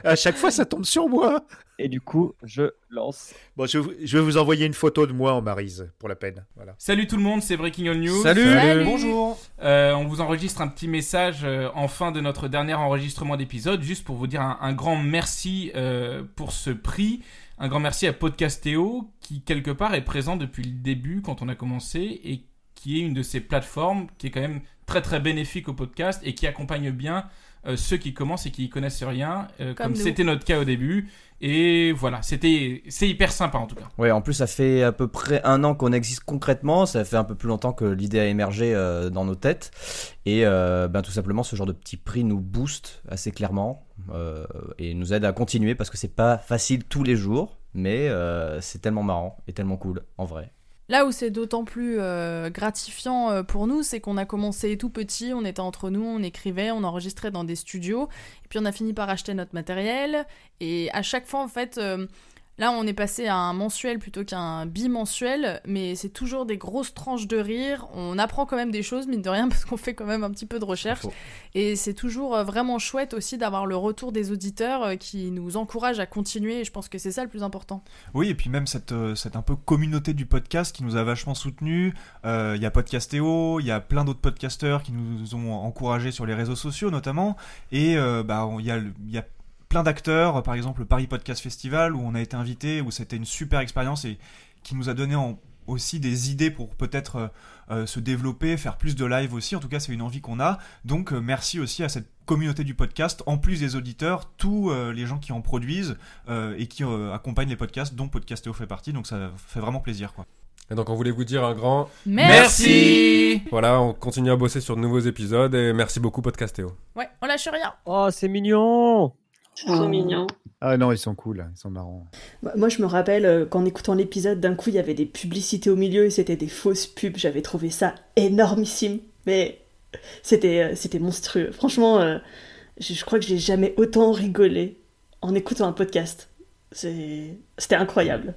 À chaque fois, ça tombe sur moi. et du coup, je lance. Bon, je, vais vous envoyer une photo de moi en Marise, pour la peine. Voilà. Salut tout le monde, c'est Breaking All News. Salut. Salut. Bonjour. Euh, on vous enregistre un petit message euh, en fin de notre dernier enregistrement d'épisode, juste pour vous dire un, un grand merci euh, pour ce prix. Un grand merci à Podcastéo, qui quelque part est présent depuis le début quand on a commencé et qui est une de ces plateformes qui est quand même très très bénéfique au podcast et qui accompagne bien euh, ceux qui commencent et qui y connaissent rien, euh, Comme c'était notre cas au début. Et voilà, c'était c'est hyper sympa en tout cas. Ouais, en plus, ça fait à peu près un an qu'on existe concrètement. Ça fait un peu plus longtemps que l'idée a émergé euh, dans nos têtes. Et euh, ben, tout simplement, ce genre de petit prix nous booste assez clairement euh, et nous aide à continuer parce que c'est pas facile tous les jours, mais euh, c'est tellement marrant et tellement cool en vrai. Là où c'est d'autant plus euh, gratifiant euh, pour nous, c'est qu'on a commencé tout petit, on était entre nous, on écrivait, on enregistrait dans des studios, et puis on a fini par acheter notre matériel, et à chaque fois en fait, euh, là on est passé à un mensuel plutôt qu'un bimensuel, mais c'est toujours des grosses tranches de rire, on apprend quand même des choses, mine de rien, parce qu'on fait quand même un petit peu de recherche, et c'est toujours euh, vraiment chouette aussi d'avoir le retour des auditeurs euh, qui nous encouragent à continuer, et je pense que c'est ça le plus important. Oui, et puis même cette, euh, cette un peu communauté du podcast qui nous a vachement soutenus. Euh, Il y a Podcastéo, il y a plein d'autres podcasteurs qui nous ont encouragés sur les réseaux sociaux notamment. Et euh, bah, il y, a y a plein d'acteurs, par exemple le Paris Podcast Festival où on a été invité, où c'était une super expérience et qui nous a donné en- aussi des idées pour peut-être euh, euh, se développer, faire plus de live aussi. En tout cas, c'est une envie qu'on a. Donc, euh, merci aussi à cette communauté du podcast, en plus des auditeurs, tous euh, les gens qui en produisent euh, et qui euh, accompagnent les podcasts, dont Podcastéo fait partie. Donc, ça fait vraiment plaisir, quoi. Et donc on voulait vous dire un grand Merci. Voilà, on continue à bosser sur de nouveaux épisodes et merci beaucoup Podcastéo. Ouais, on lâche rien Oh, c'est mignon C'est trop mignon. Ah non, ils sont cool, ils sont marrants. Moi- Moi, je me rappelle euh, qu'en écoutant l'épisode, d'un coup, il y avait des publicités au milieu et c'était des fausses pubs. J'avais trouvé ça énormissime. Mais c'était euh, c'était monstrueux. Franchement, euh, je, je crois que j'ai jamais autant rigolé en écoutant un podcast. C'est- C'était incroyable.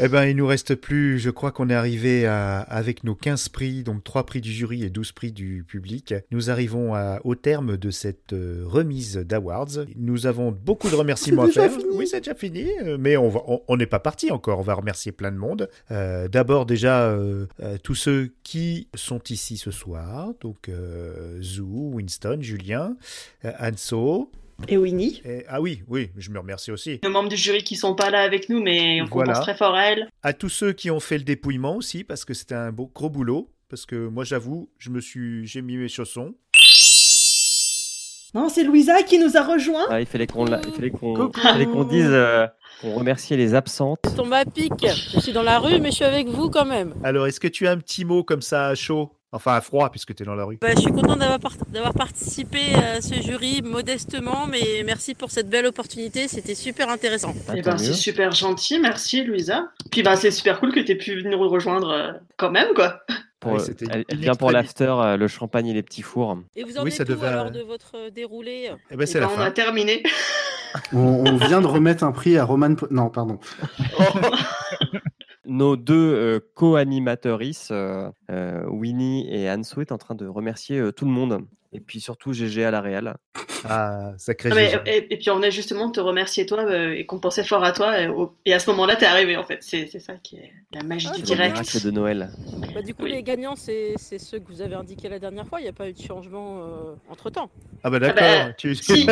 Eh ben, il nous reste plus, je crois qu'on est arrivé à, avec nos 15 prix, donc 3 prix du jury et 12 prix du public. Nous arrivons à- au terme de cette euh, remise d'awards. Nous avons beaucoup de remerciements à faire. fini. Oui, c'est déjà fini, euh, mais on va- on on n'est pas parti encore. On va remercier plein de monde. Euh, D'abord, déjà, euh, tous ceux qui sont ici ce soir. Donc, Zou, Winston, Julien, Anso. Et Winnie. ah oui, oui, je me remercie aussi. Nos membres du jury qui sont pas là avec nous, mais on Voilà. pense très fort à elle. À tous ceux qui ont fait le dépouillement aussi, parce que c'était un beau, gros boulot. Parce que moi, j'avoue, je me suis, j'ai mis mes chaussons. Non, c'est Louisa qui nous a rejoints. Ah, il fallait qu'on la- il fallait qu'on Coucou. il fallait qu'on dise euh, qu'on remerciait les absentes. tombe à pic. Je suis dans la rue, mais je suis avec vous quand même. Alors, est-ce que tu as un petit mot comme ça à chaud? Enfin, à froid, puisque tu es dans la rue. Bah, je suis contente d'avoir par- d'avoir participé à ce jury modestement, mais merci pour cette belle opportunité. C'était super intéressant. Eh ben, c'est super gentil, merci Louisa. Puis ben, c'est super cool que tu aies pu venir nous rejoindre euh, quand même, quoi. Pour, Oui, c'était elle, elle une vient pour l'after, euh, le champagne et les petits fours. Et vous en Oui, êtes ça où devait- alors de votre euh, déroulé Eh ben, c'est Eh la ben, on fin. a terminé. On, on vient de remettre un prix à Roman. Po- Non, pardon. (laughs) Nos deux euh, co-animatrices, euh, euh, Winnie et Anso, est en train de remercier tout le monde. Et puis surtout GG à la Real. Ah, sacré Ah, mais, et, et puis on a justement te remercier toi euh, et qu'on pensait fort à toi. Et, au- et à ce moment-là, t'es arrivé en fait. C'est ça qui est la magie Ah, du c'est direct. C'est de Noël. Bah, du coup, les gagnants, c'est ceux que vous avez indiqués la dernière fois. Il n'y a pas eu de changement entre temps. Ah bah Ah d'accord. bah, tu... Si,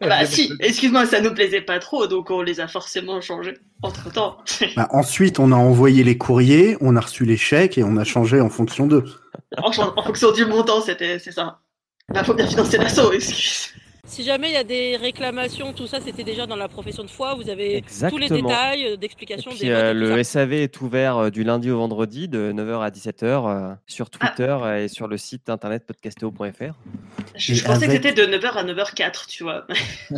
bah, (laughs) si. excuse-moi, ça nous plaisait pas trop, donc on les a forcément changés entre temps. (laughs) Bah, ensuite, on a envoyé les courriers, on a reçu les chèques et on a changé en fonction d'eux. en, en fonction du montant, c'était c'est ça. Bah, faut bien financer l'assaut, excuse. Si jamais il y a des réclamations, tout ça, c'était déjà dans la profession de foi. Vous avez tous les détails euh, Et d'explication puis des votes euh, le ça. SAV est ouvert euh, du lundi au vendredi de 9h à 17h euh, sur Twitter et sur le site internet podcastéo.fr. Je, pensais avec- que c'était de 9h à 9h04, tu vois. (laughs)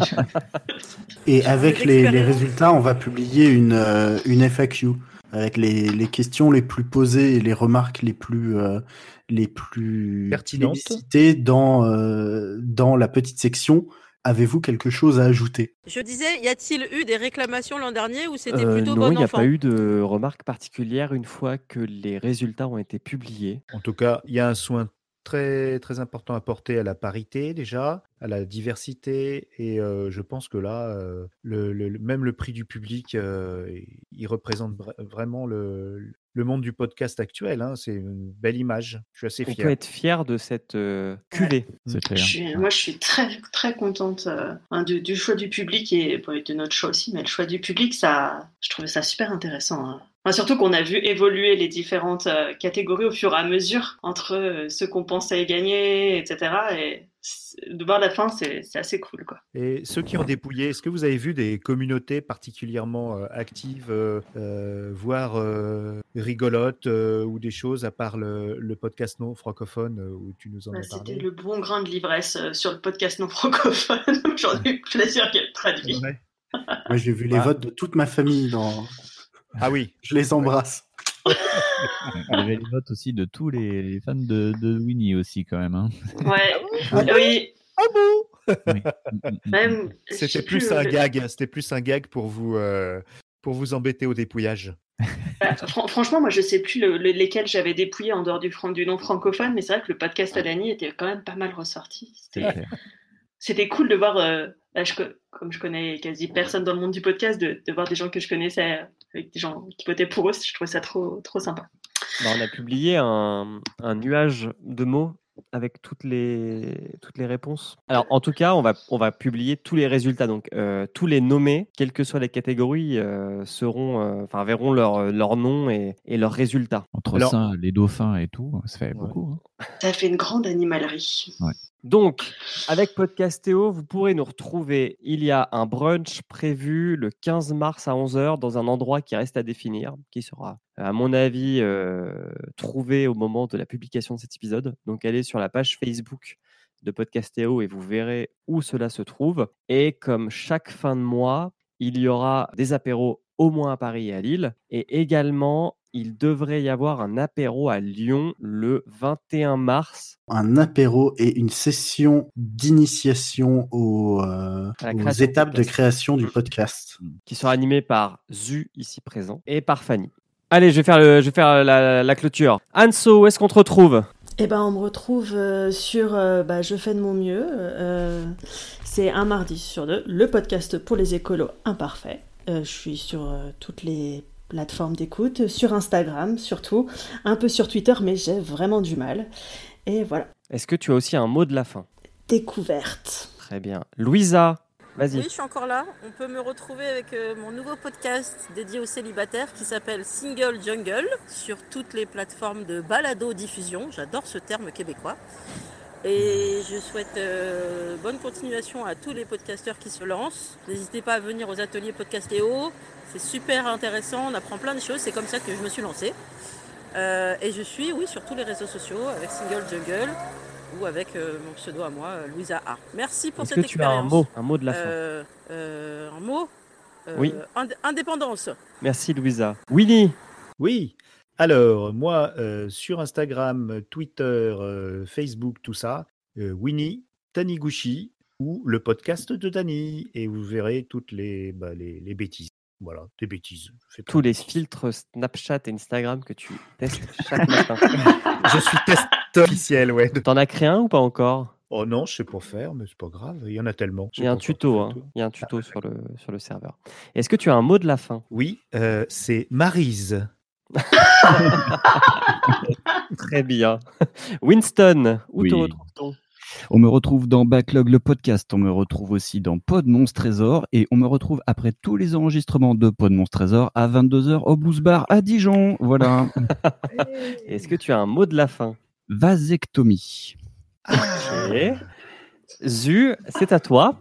Et avec les, les résultats, on va publier une, euh, une FAQ avec les, les questions les plus posées et les remarques les plus, euh, les plus Pertinentes. plébiscitées dans, euh, dans la petite section. Avez-vous quelque chose à ajouter? Je disais, y a-t-il eu des réclamations l'an dernier ou c'était Euh, plutôt non, bon il n'y a enfant? pas eu de remarques particulières une fois que les résultats ont été publiés. En tout cas, il y a un soin très, très important à porter à la parité déjà, à la diversité, et euh, je pense que là, euh, même le prix du public, euh, il représente vra- vraiment le, le monde du podcast actuel. hein. C'est une belle image. Je suis assez On fier. peut être fier de cette euh. Je suis- moi, je suis très, très contente euh, hein, du, du choix du public et, bon, de notre choix aussi, mais le choix du public, ça, je trouvais ça super intéressant. hein. Enfin, surtout qu'on a vu évoluer les différentes euh, catégories au fur et à mesure entre euh, ceux qu'on pensait gagner, etc. Et de voir la fin, c'est assez cool, quoi. Et ceux qui ont dépouillé, est-ce que vous avez vu des communautés particulièrement euh, actives, euh, euh, voire euh, rigolotes, euh, ou des choses à part le, le podcast non francophone où tu nous en Bah, as C'était parlé le bon grain de l'ivresse euh, sur le podcast non francophone. J'en ai eu plaisir qu'elle traduit. (laughs) Moi, j'ai vu les Ah. votes de toute ma famille dans. Ah oui. (laughs) Je les embrasse. Il y avait les votes aussi de tous les, les fans de, de Winnie aussi quand même. hein. Ouais, (laughs) oui. Ah bon? Oui. Même, je sais C'était plus plus le- un gag, hein, c'était plus un gag pour vous, euh, pour vous embêter au dépouillage. Bah, fran- franchement, moi, je sais plus le- le- lesquels j'avais dépouillé en dehors du, fran- du non francophone, mais c'est vrai que le podcast à Dany était quand même pas mal ressorti. C'était- cool de voir, euh, bah, je co- comme je connais quasi personne dans le monde du podcast, de, de voir des gens que je connaissais euh, avec des gens qui votaient pour eux. Je trouvais ça trop, trop sympa. Bah, on a publié un, un nuage de mots avec toutes les, toutes les réponses. Alors, en tout cas, on va, on va publier tous les résultats. Donc, euh, tous les nommés, quelles que soient les catégories, euh, seront, euh, verront leur, leur nom et, et leurs résultats. Entre Alors- ça, les dauphins et tout, ça fait beaucoup. hein. Ça fait une grande animalerie. Donc, avec Podcastéo, vous pourrez nous retrouver. Il y a un brunch prévu le 15 mars à 11h dans un endroit qui reste à définir, qui sera, à mon avis, euh, trouvé au moment de la publication de cet épisode. Donc, allez sur la page Facebook de Podcastéo et vous verrez où cela se trouve. Et comme chaque fin de mois, il y aura des apéros au moins à Paris et à Lille. Et également, il devrait y avoir un apéro à Lyon le 21 mars Un apéro et une session d'initiation aux, euh, aux étapes de podcast. création du podcast. qui sera animé par Zu, ici présent, et par Fanny. Allez, je vais faire, le, je vais faire la, la clôture. Anso, où est-ce qu'on te retrouve? Eh ben, on me retrouve euh, sur euh, bah, Je fais de mon mieux. euh, c'est un mardi sur deux, le podcast pour les écolos imparfaits. Euh, je suis sur euh, toutes les plateformes d'écoute, sur Instagram surtout, un peu sur Twitter, mais j'ai vraiment du mal. Et voilà, Est-ce que tu as aussi un mot de la fin? Découverte. Très bien. Louisa, vas-y. Oui, je suis encore là. On peut me retrouver avec euh, mon nouveau podcast dédié aux célibataires qui s'appelle Single Jungle sur toutes les plateformes de balado-diffusion. J'adore ce terme québécois. Et je souhaite euh, bonne continuation à tous les podcasteurs qui se lancent. N'hésitez pas à venir aux ateliers Podcastéo. C'est super intéressant, on apprend plein de choses. C'est comme ça que je me suis lancée. Euh, et je suis, oui, sur tous les réseaux sociaux avec Single Jungle ou avec euh, mon pseudo à moi, Louisa A. Merci pour Est-ce cette que tu as un expérience. mot, un mot de la fin Euh, euh, Un mot Euh, Oui. ind- Indépendance. Merci Louisa. Winnie Oui. Alors, moi, euh, sur Instagram, Twitter, euh, Facebook, tout ça, euh, Winnie Taniguchi ou le podcast de Tani. Et vous verrez toutes les, bah, les, les bêtises. Voilà, des bêtises. Je Tous les filtres Snapchat et Instagram que tu testes chaque matin. (laughs) Je suis test officiel, ouais. T'en as créé un ou pas encore? Oh non, je sais pas faire, mais c'est pas grave, il y en a tellement. Il y a un tuto, hein. il y a un tuto sur, le, sur le serveur. Est-ce que tu as un mot de la fin? Oui, euh, c'est Marise. (laughs) Très bien. Winston, où Oui. te retrouve-t-on? On me retrouve dans Backlog le podcast, on me retrouve aussi dans Pod Monstre Trésor et on me retrouve après tous les enregistrements de Pod Monstre Trésor à 22h au Blues Bar à Dijon. Voilà. (laughs) Est-ce que tu as un mot de la fin? Vasectomie. Ok. Zu, c'est à toi.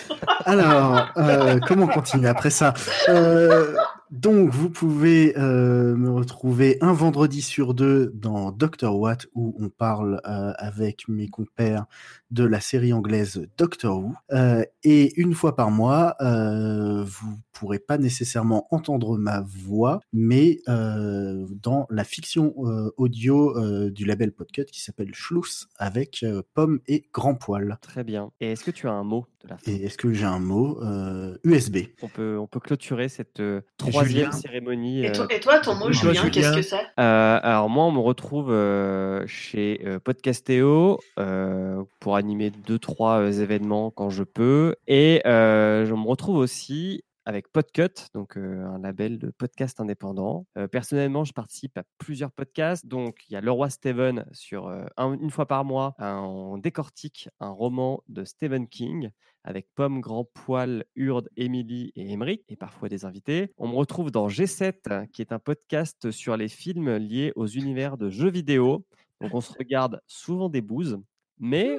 (laughs) Alors, euh, comment continuer après ça? Euh, Donc, vous pouvez euh, me retrouver un vendredi sur deux dans Doctor What, où on parle euh, avec mes compères de la série anglaise Doctor Who. Euh, et une fois par mois, vous pourrez pas nécessairement entendre ma voix, mais dans la fiction audio du label Podcut qui s'appelle Schluss avec Pomme et Grand Poil. Très bien. Et est-ce que tu as un mot? De la fin Et est-ce que j'ai un mot Euh, USB. on peut, on peut clôturer cette euh, troisième Julien cérémonie. Et toi, euh, et toi, ton mot, toi, Julien, qu'est-ce que c'est? Euh, alors moi, on me retrouve euh, chez euh, Podcastéo euh, pour animer deux trois euh, événements quand je peux, et euh, je me retrouve aussi avec Podcut, donc euh, un label de podcast indépendant. Euh, personnellement, je participe à plusieurs podcasts. Donc, il y a Le Roi Steven sur euh, un- une fois par mois, un- on décortique un roman de Stephen King avec Pomme, Grand Poil, Urde, Émilie et Émeric, et parfois des invités. On me retrouve dans G7, qui est un podcast sur les films liés aux univers de jeux vidéo. Donc, on se regarde souvent des bouses, mais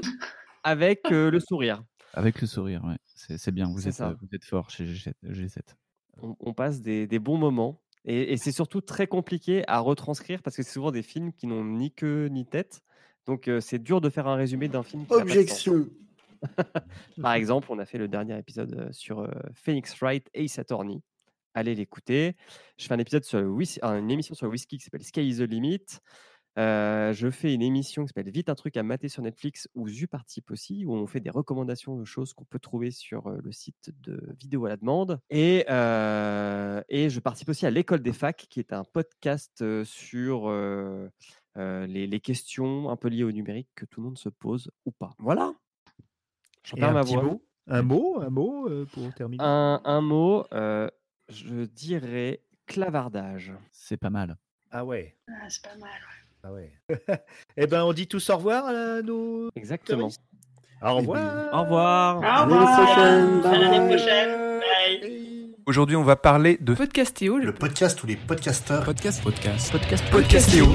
avec (laughs) le sourire. Avec le sourire, ouais. C'est bien, vous êtes, ça. vous êtes fort chez G7. G7. on, on passe des, des bons moments. Et, et c'est surtout très compliqué à retranscrire parce que c'est souvent des films qui n'ont ni queue ni tête. Donc euh, c'est dur de faire un résumé d'un film. qui. Objection. (laughs) Par exemple, on a fait le dernier épisode sur euh, Phoenix Wright Ace Attorney. Allez l'écouter. Je fais un épisode sur le euh, une émission sur le whisky qui s'appelle Sky is the Limit. Euh, je fais une émission qui s'appelle Vite un truc à mater sur Netflix où Zu participe aussi, où on fait des recommandations de choses qu'on peut trouver sur le site de Vidéo à la demande. Et, euh, et je participe aussi à L'école des facs, qui est un podcast sur euh, euh, les, les questions un peu liées au numérique que tout le monde se pose ou pas. Voilà. Perds un ma petit voix. mot? Un mot? Un mot euh, pour terminer? Un, un mot, euh, je dirais clavardage. C'est pas mal. Ah ouais. Ah, c'est pas mal. Ah ouais. (laughs) eh ben, on dit tous au revoir à nos. Exactement. touristes. Au revoir. Au revoir. Au revoir. prochaine. À l'année Bye. prochaine. Bye. Aujourd'hui, on va parler de Podcastéo, Le podcast où les podcasteurs podcast, podcast, podcast podcastéo.